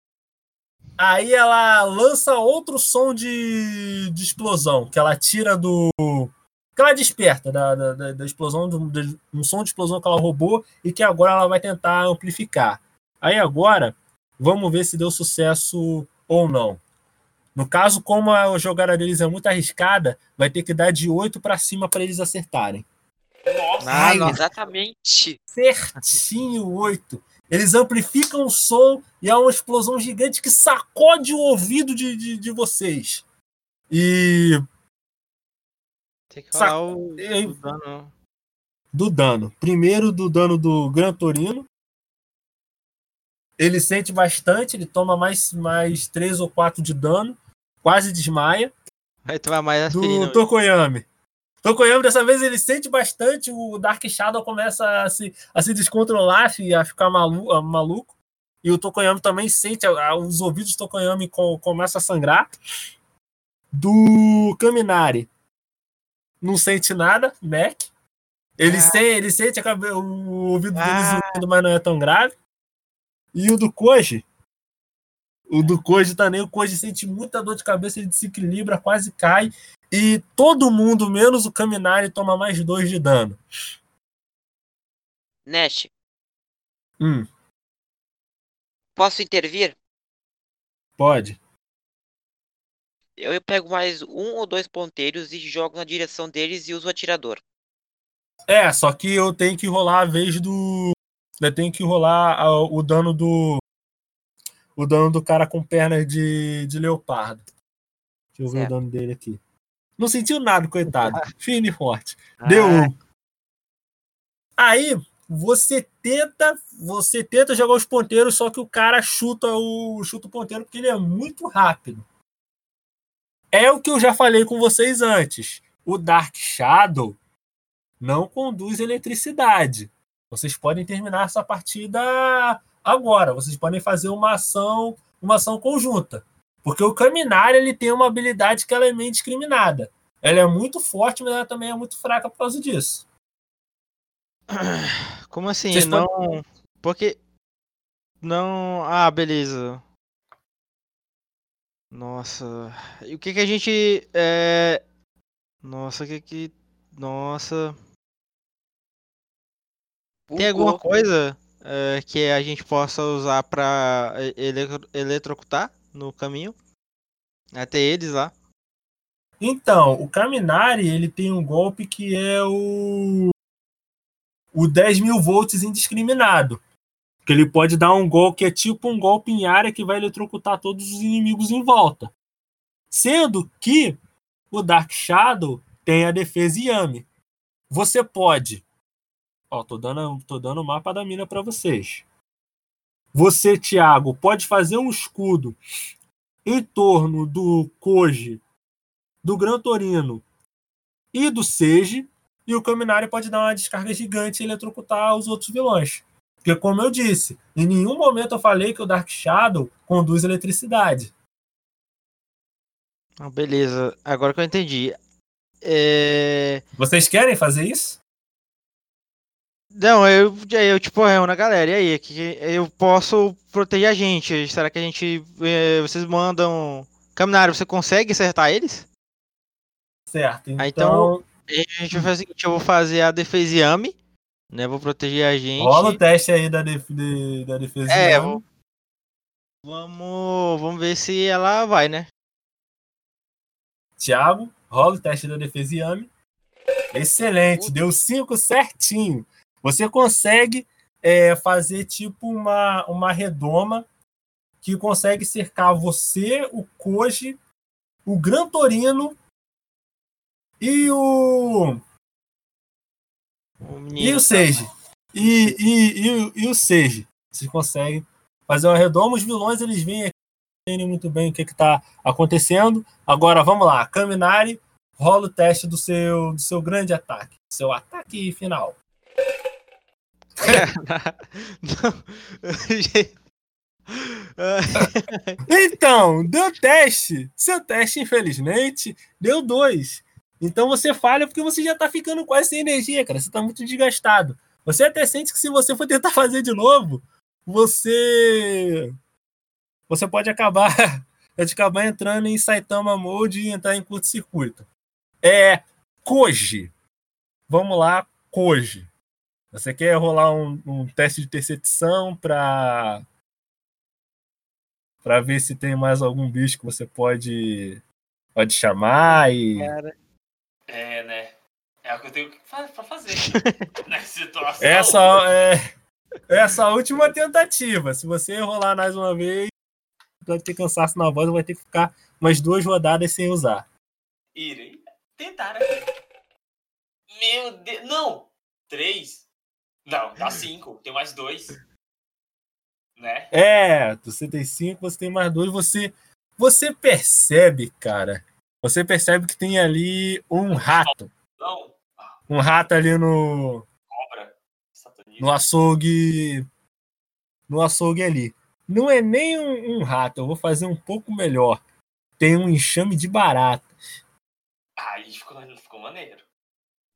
Aí ela lança outro som de, de explosão, que ela tira do. que ela desperta da, da, da- da explosão, do, de- um som de explosão que ela roubou e que agora ela vai tentar amplificar. Aí agora, vamos ver se deu sucesso ou não. No caso, como a jogada deles é muito arriscada, vai ter que dar de 8 para cima para eles acertarem. Nossa, Ah, Ai, nossa. Exatamente. certinho 8. Eles amplificam o som e é uma explosão gigante que sacode o ouvido de, de, de vocês. E Tem que falar o, Ei. o dano. do dano. Primeiro do dano do Gran Torino. Ele sente bastante, ele toma mais, mais 3 ou 4 de dano. Quase desmaia. Vai mais aspirina. do Tokoyami. Tokoyami, dessa vez, ele sente bastante, o Dark Shadow começa a se, a se descontrolar e a ficar malu, a- maluco. E o Tokoyami também sente, a- os ouvidos do Tokoyami co- começam a sangrar. Do Kaminari, não sente nada, Mac. Ele, Ah. se- ele sente a o ouvido dele Ah. zoando, mas não é tão grave. E o do Koji, O do Koji também, o Koji sente muita dor de cabeça, ele desequilibra, quase cai. E todo mundo, menos o Kaminari, toma mais dois de dano. Nash, Hum, posso intervir? pode. Eu pego mais um ou dois ponteiros e jogo na direção deles e uso o atirador. É, só que eu tenho que rolar a vez do. Eu tenho que rolar a- o dano do. O dano do cara com pernas de, de leopardo. Deixa eu ver Certo. o dano dele aqui. Não sentiu nada, coitado. Firme e forte. Deu um. Aí, você tenta. Você tenta jogar os ponteiros, só que o cara chuta o, chuta o ponteiro porque ele é muito rápido. É o que eu já falei com vocês antes. O Dark Shadow não conduz eletricidade. Vocês podem terminar essa partida agora. Vocês podem fazer uma ação, uma ação conjunta. Porque o Caminari ele tem uma habilidade que ela é meio discriminada. Ela é muito forte, mas ela também é muito fraca por causa disso. Como assim? Vocês não. Porque. Não. Ah, beleza. Nossa. E o que que a gente. É... Nossa, o que que. Nossa. Tem alguma coisa é, que a gente possa usar pra eletro- eletrocutar no caminho? Até eles lá. Então, o Caminari ele tem um golpe que é o. O 10 mil volts indiscriminado. Que ele pode dar um golpe que é tipo um golpe em área que vai eletrocutar todos os inimigos em volta. Sendo que o Dark Shadow tem a defesa Yami. Você pode. Ó, tô dando, tô dando o mapa da mina para vocês. Você, Thiago, pode fazer um escudo em torno do Koji do Gran Torino e do Seiji, e o Kaminari pode dar uma descarga gigante e eletrocutar os outros vilões. Porque, como eu disse, em nenhum momento eu falei que o Dark Shadow conduz eletricidade. Ah, beleza. Agora que eu entendi. É... Vocês querem fazer isso? Não, eu, eu tipo, reúno a galera. E aí, que eu posso proteger a gente? Será que a gente. é, vocês mandam. Caminhar, você consegue acertar eles? Certo. Então, então- A gente vai fazer o seguinte: eu vou fazer a defesa Yami, né? Vou proteger a gente. rola o teste aí da, def- de- da defesa. É, vou- Vamos, vamos ver se ela vai, né? Thiago, rola o teste da defesa Yami. Excelente, deu 5 certinho. Você consegue é, fazer tipo uma, uma redoma que consegue cercar você, o Koji, o Gran Torino e o. O E o Seiji. E, e, e, e o Seiji. Vocês conseguem fazer uma redoma. Os vilões eles vêm aqui, entendem muito bem o que está acontecendo. Agora vamos lá. Caminari, rola o teste do seu, do seu grande ataque. Seu ataque final. Então, deu teste. Seu teste, infelizmente, deu dois. Então você falha porque você já tá ficando quase sem energia, cara. Você tá muito desgastado. Você até sente que se você for tentar fazer de novo, você. Você pode acabar. Pode acabar entrando em Saitama Mode e entrar em curto-circuito. É. Koji. Vamos lá, Koji. Você quer rolar um, um teste de percepção para para ver se tem mais algum bicho que você pode pode chamar e É, né? É o que eu tenho pra fazer. Nessa situação. essa é essa última tentativa. Se você rolar mais uma vez, vai ter cansaço na voz, vai ter que ficar umas duas rodadas sem usar. Irei tentar. Meu Deus. Não! Três? Não, dá cinco. Tem mais dois. Né? É, você tem cinco, você tem mais dois, você você percebe, cara. Você percebe que tem ali um rato, Não. um rato ali no Cobra. No açougue no açougue ali. Não é nem um, um rato, eu vou fazer um pouco melhor. Tem um enxame de barata. Aí ficou, ficou maneiro.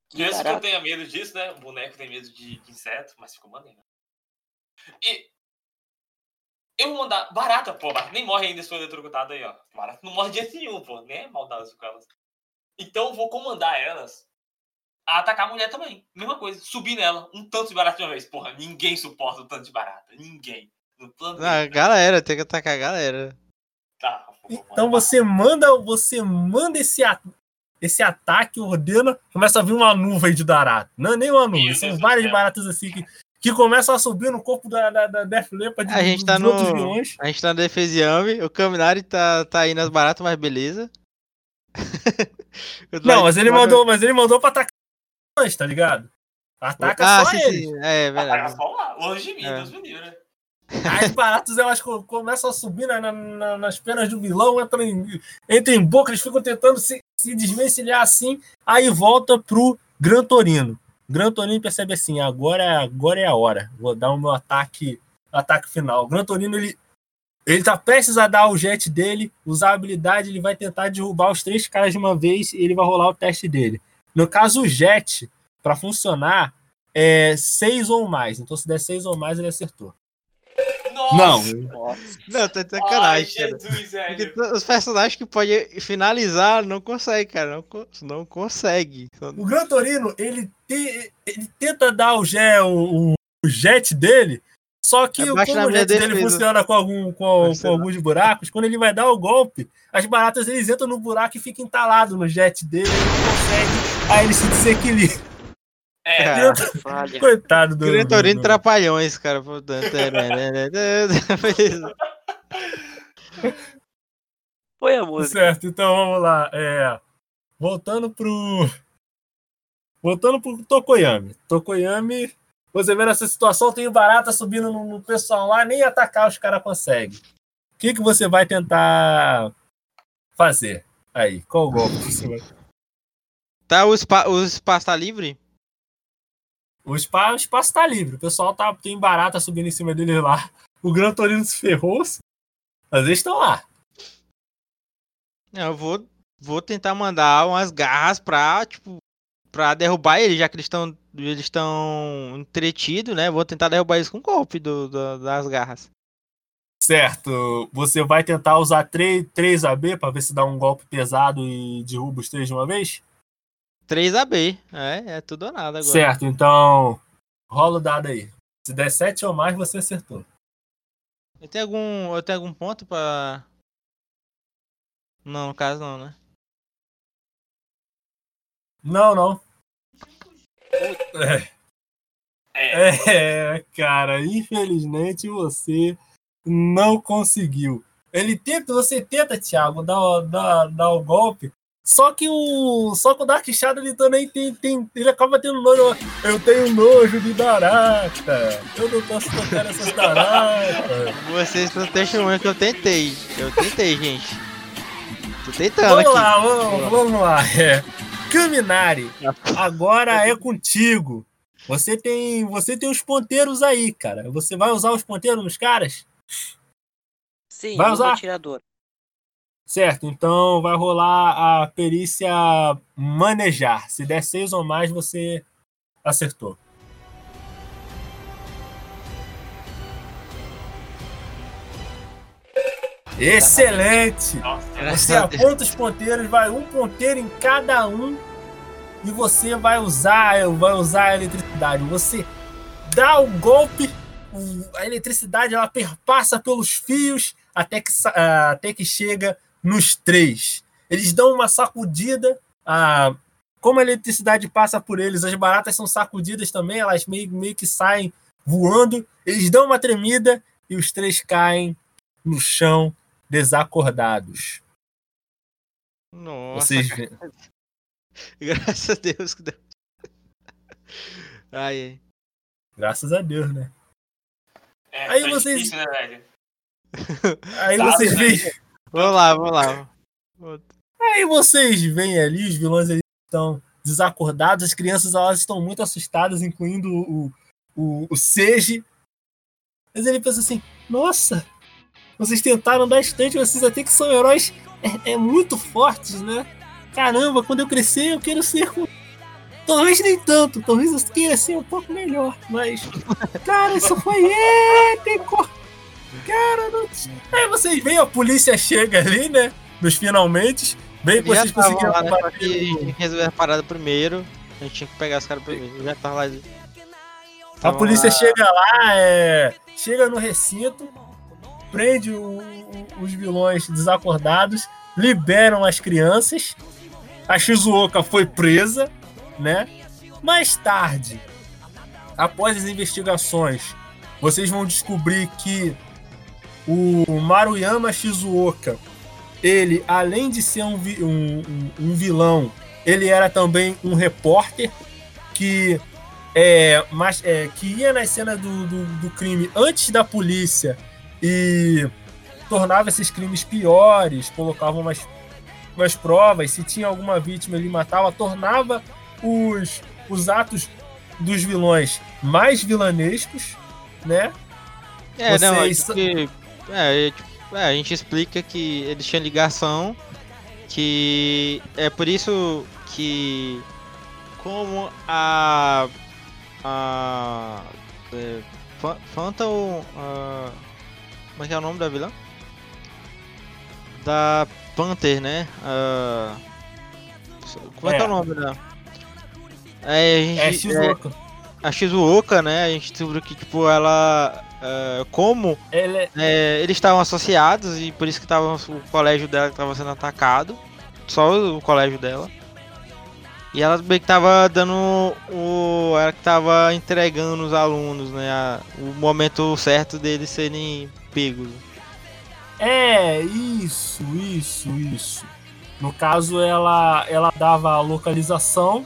Que Mesmo que eu tenha medo disso, né? O boneco tem medo de, de inseto, mas ficou maneiro. E. Eu vou mandar. Barata, pô, barata nem morre ainda se for eletrocutado aí, ó. Barata não morre de jeito nenhum, pô. Nem é maldade com elas. Então eu vou comandar elas a atacar a mulher também. Mesma coisa. Subir nela. Um tanto de barata de uma vez. Porra, ninguém suporta o tanto de barata. Ninguém. No plano Ah, galera, tem que atacar a galera. Tá, pô, Então você manda, você manda esse, esse ataque, ordena, começa a vir uma nuvem de baratas. Não é nem uma nuvem, são várias baratas assim que, que começam a subir no corpo da, da, da Def Leppard A gente tá no- outros vilões. A gente tá na defesa Yami, o Kaminari tá, tá aí nas baratas, mas beleza. Não, mas ele mandou, mas ele mandou pra atacar antes, tá ligado? Ataca ah, só sim, ele. sim. É, Ataca verdade. só lá. Longe de mim, É. Deus me livre. As baratas elas co- começam a subir na- na- na- nas penas do vilão, entram em, entram em boca, eles ficam tentando se, se desvencilhar assim, aí volta pro Gran Torino. Gran Torino percebe assim, agora, agora é a hora, vou dar o meu ataque, ataque final. O Gran Torino, ele, ele tá prestes a dar o jet dele, usar a habilidade, ele vai tentar derrubar os três caras de uma vez e ele vai rolar o teste dele. No caso, o jet, para funcionar, é seis ou mais. Então, se der seis ou mais, ele acertou. Nossa! Não, tá de Ai, sacanagem, cara. Jesus, velho. os personagens que podem finalizar não conseguem, cara. Não, não consegue. O Gran Torino, ele, te- ele tenta dar o, jet, o, o jet dele, só que Abaixa como o jet dele defesa. funciona com, algum, com, com alguns buracos, quando ele vai dar o golpe, as baratas eles entram no buraco e ficam entalados no jet dele, ele não consegue, aí ele se desequilibra. É, Cara, Falha. Coitado do. Gran Torino do- trapalhões, cara. Foi a música. Certo, então vamos lá. É, voltando pro. Voltando pro Tokoyami. Tokoyami, você vê nessa situação, tem o barata subindo no, no pessoal lá, nem atacar os caras conseguem. O que, que você vai tentar fazer? Aí, qual golpe que você vai. Tá, o, spa, o espaço tá livre? O espaço, o espaço tá livre. O pessoal tá, tem barata subindo em cima dele lá. O Gran Torino se ferrou. Mas eles estão lá. Eu vou, vou tentar mandar umas garras pra, tipo, pra derrubar eles, já que eles estão eles estão entretidos, né? Vou tentar derrubar eles com um golpe do, do- das garras. Certo. Você vai tentar usar 3, 3 AB para ver se dá um golpe pesado e derruba os três de uma vez? 3 AB. É, é tudo ou nada agora. Certo, então rola o dado aí. Se der 7 ou mais, você acertou. Eu tenho algum, eu tenho algum ponto pra. Não, no caso não, né? Não, não. é. É, cara, infelizmente você não conseguiu. Ele tenta, você tenta, Thiago, dar, dar, dar o golpe. Só que o. Só que o Dark Shadow ele também tem, tem. Ele acaba tendo nojo. Eu tenho nojo de barata. Eu não posso tocar essas baratas. Vocês estão testemunhando que eu tentei. Eu tentei, gente. Tô tentando Vamos aqui. lá, vamos, vamos lá. É. Kaminari, agora é contigo. Você tem, você tem os ponteiros aí, cara. Você vai usar os ponteiros nos caras? Sim, Vai usar? atirador. Certo, então vai rolar a perícia manejar. Se der seis ou mais, você acertou. Excelente! Você aponta os ponteiros, vai um ponteiro em cada um e você vai usar, vai usar a eletricidade. Você dá o golpe, a eletricidade ela perpassa pelos fios até que, ah, até que chega nos três. Eles dão uma sacudida. ah, como a eletricidade passa por eles, as baratas são sacudidas também, elas meio, meio que saem voando. Eles dão uma tremida e os três caem no chão desacordados. Nossa, Vocês graças a Deus que deu. Ai. Graças a Deus, né? é, Aí foi vocês- difícil, né, velho? Aí Tá, vocês né? veem. Vamos lá, vamos lá. Aí vocês veem ali, os vilões estão desacordados, as crianças elas estão muito assustadas, incluindo o, o, o. Mas ele pensa assim: nossa, vocês tentaram bastante, vocês até que são heróis é, é muito fortes, né? Caramba, quando eu crescer, eu quero ser com. Talvez nem tanto, talvez eu queira ser um pouco melhor, mas. Cara, isso foi épico! Cara, não... Aí vocês veem, a polícia chega ali, né? Nos finalmente. Bem que vocês conseguiram lá, né? Só que a gente resolver a parada primeiro. A gente tinha que pegar os caras primeiro. Já tava lá. A polícia lá... chega lá, é... chega no recinto, prende o, o, os vilões desacordados, liberam as crianças. A Shizuoka foi presa, né? Mais tarde, após as investigações, vocês vão descobrir que o Maruyama Shizuoka, ele, além de ser um, um, um vilão, ele era também um repórter que é, mas, é, que ia nas cenas do, do, do, crime antes da polícia e tornava esses crimes piores, colocava umas, umas provas, se tinha alguma vítima ele matava, tornava os, os atos dos vilões mais vilanescos, né? É, Vocês... não, é que, é, é, a gente explica que eles tinham ligação, que é por isso que como a a é, Phantom a, como é que é o nome da vilã? Da Panther, né? A, como é, é que é o nome da? É, a gente, é Shizuoka. É, a Shizuoka, né? A gente descobriu que tipo ela Uh, como Ele... é, eles estavam associados e por isso que tava, o colégio dela estava sendo atacado. Só o colégio dela. E ela meio que tava dando o. Ela que tava entregando os alunos, né? A, o momento certo deles serem pegos. É, isso, isso, isso. No caso, ela, ela dava a localização,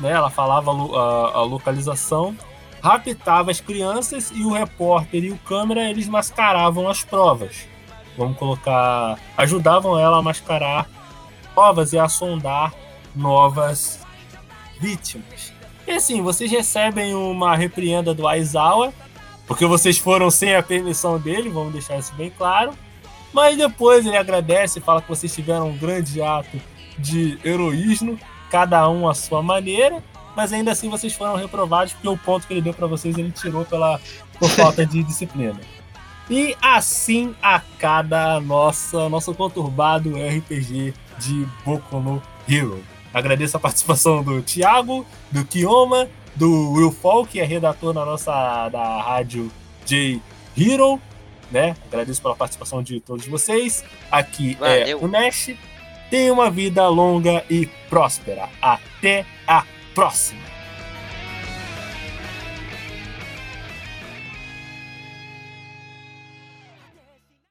né? Ela falava a, a localização raptava as crianças e o repórter e o câmera eles mascaravam as provas. Vamos colocar. ajudavam ela a mascarar provas e a sondar novas vítimas. E assim, vocês recebem uma repreenda do Aizawa, porque vocês foram sem a permissão dele, vamos deixar isso bem claro. Mas depois ele agradece e fala que vocês tiveram um grande ato de heroísmo, cada um à sua maneira mas ainda assim vocês foram reprovados porque o ponto que ele deu para vocês ele tirou pela por falta de disciplina. E assim acaba a nossa nosso conturbado RPG de Boku no Hero. Agradeço a participação do Thiago, do Kioma, do Will Fall, que é redator na nossa da rádio J Hero, né? Agradeço pela participação de todos vocês. Aqui é Valeu. é o Nash. Tenha uma vida longa e próspera. Até a próxima!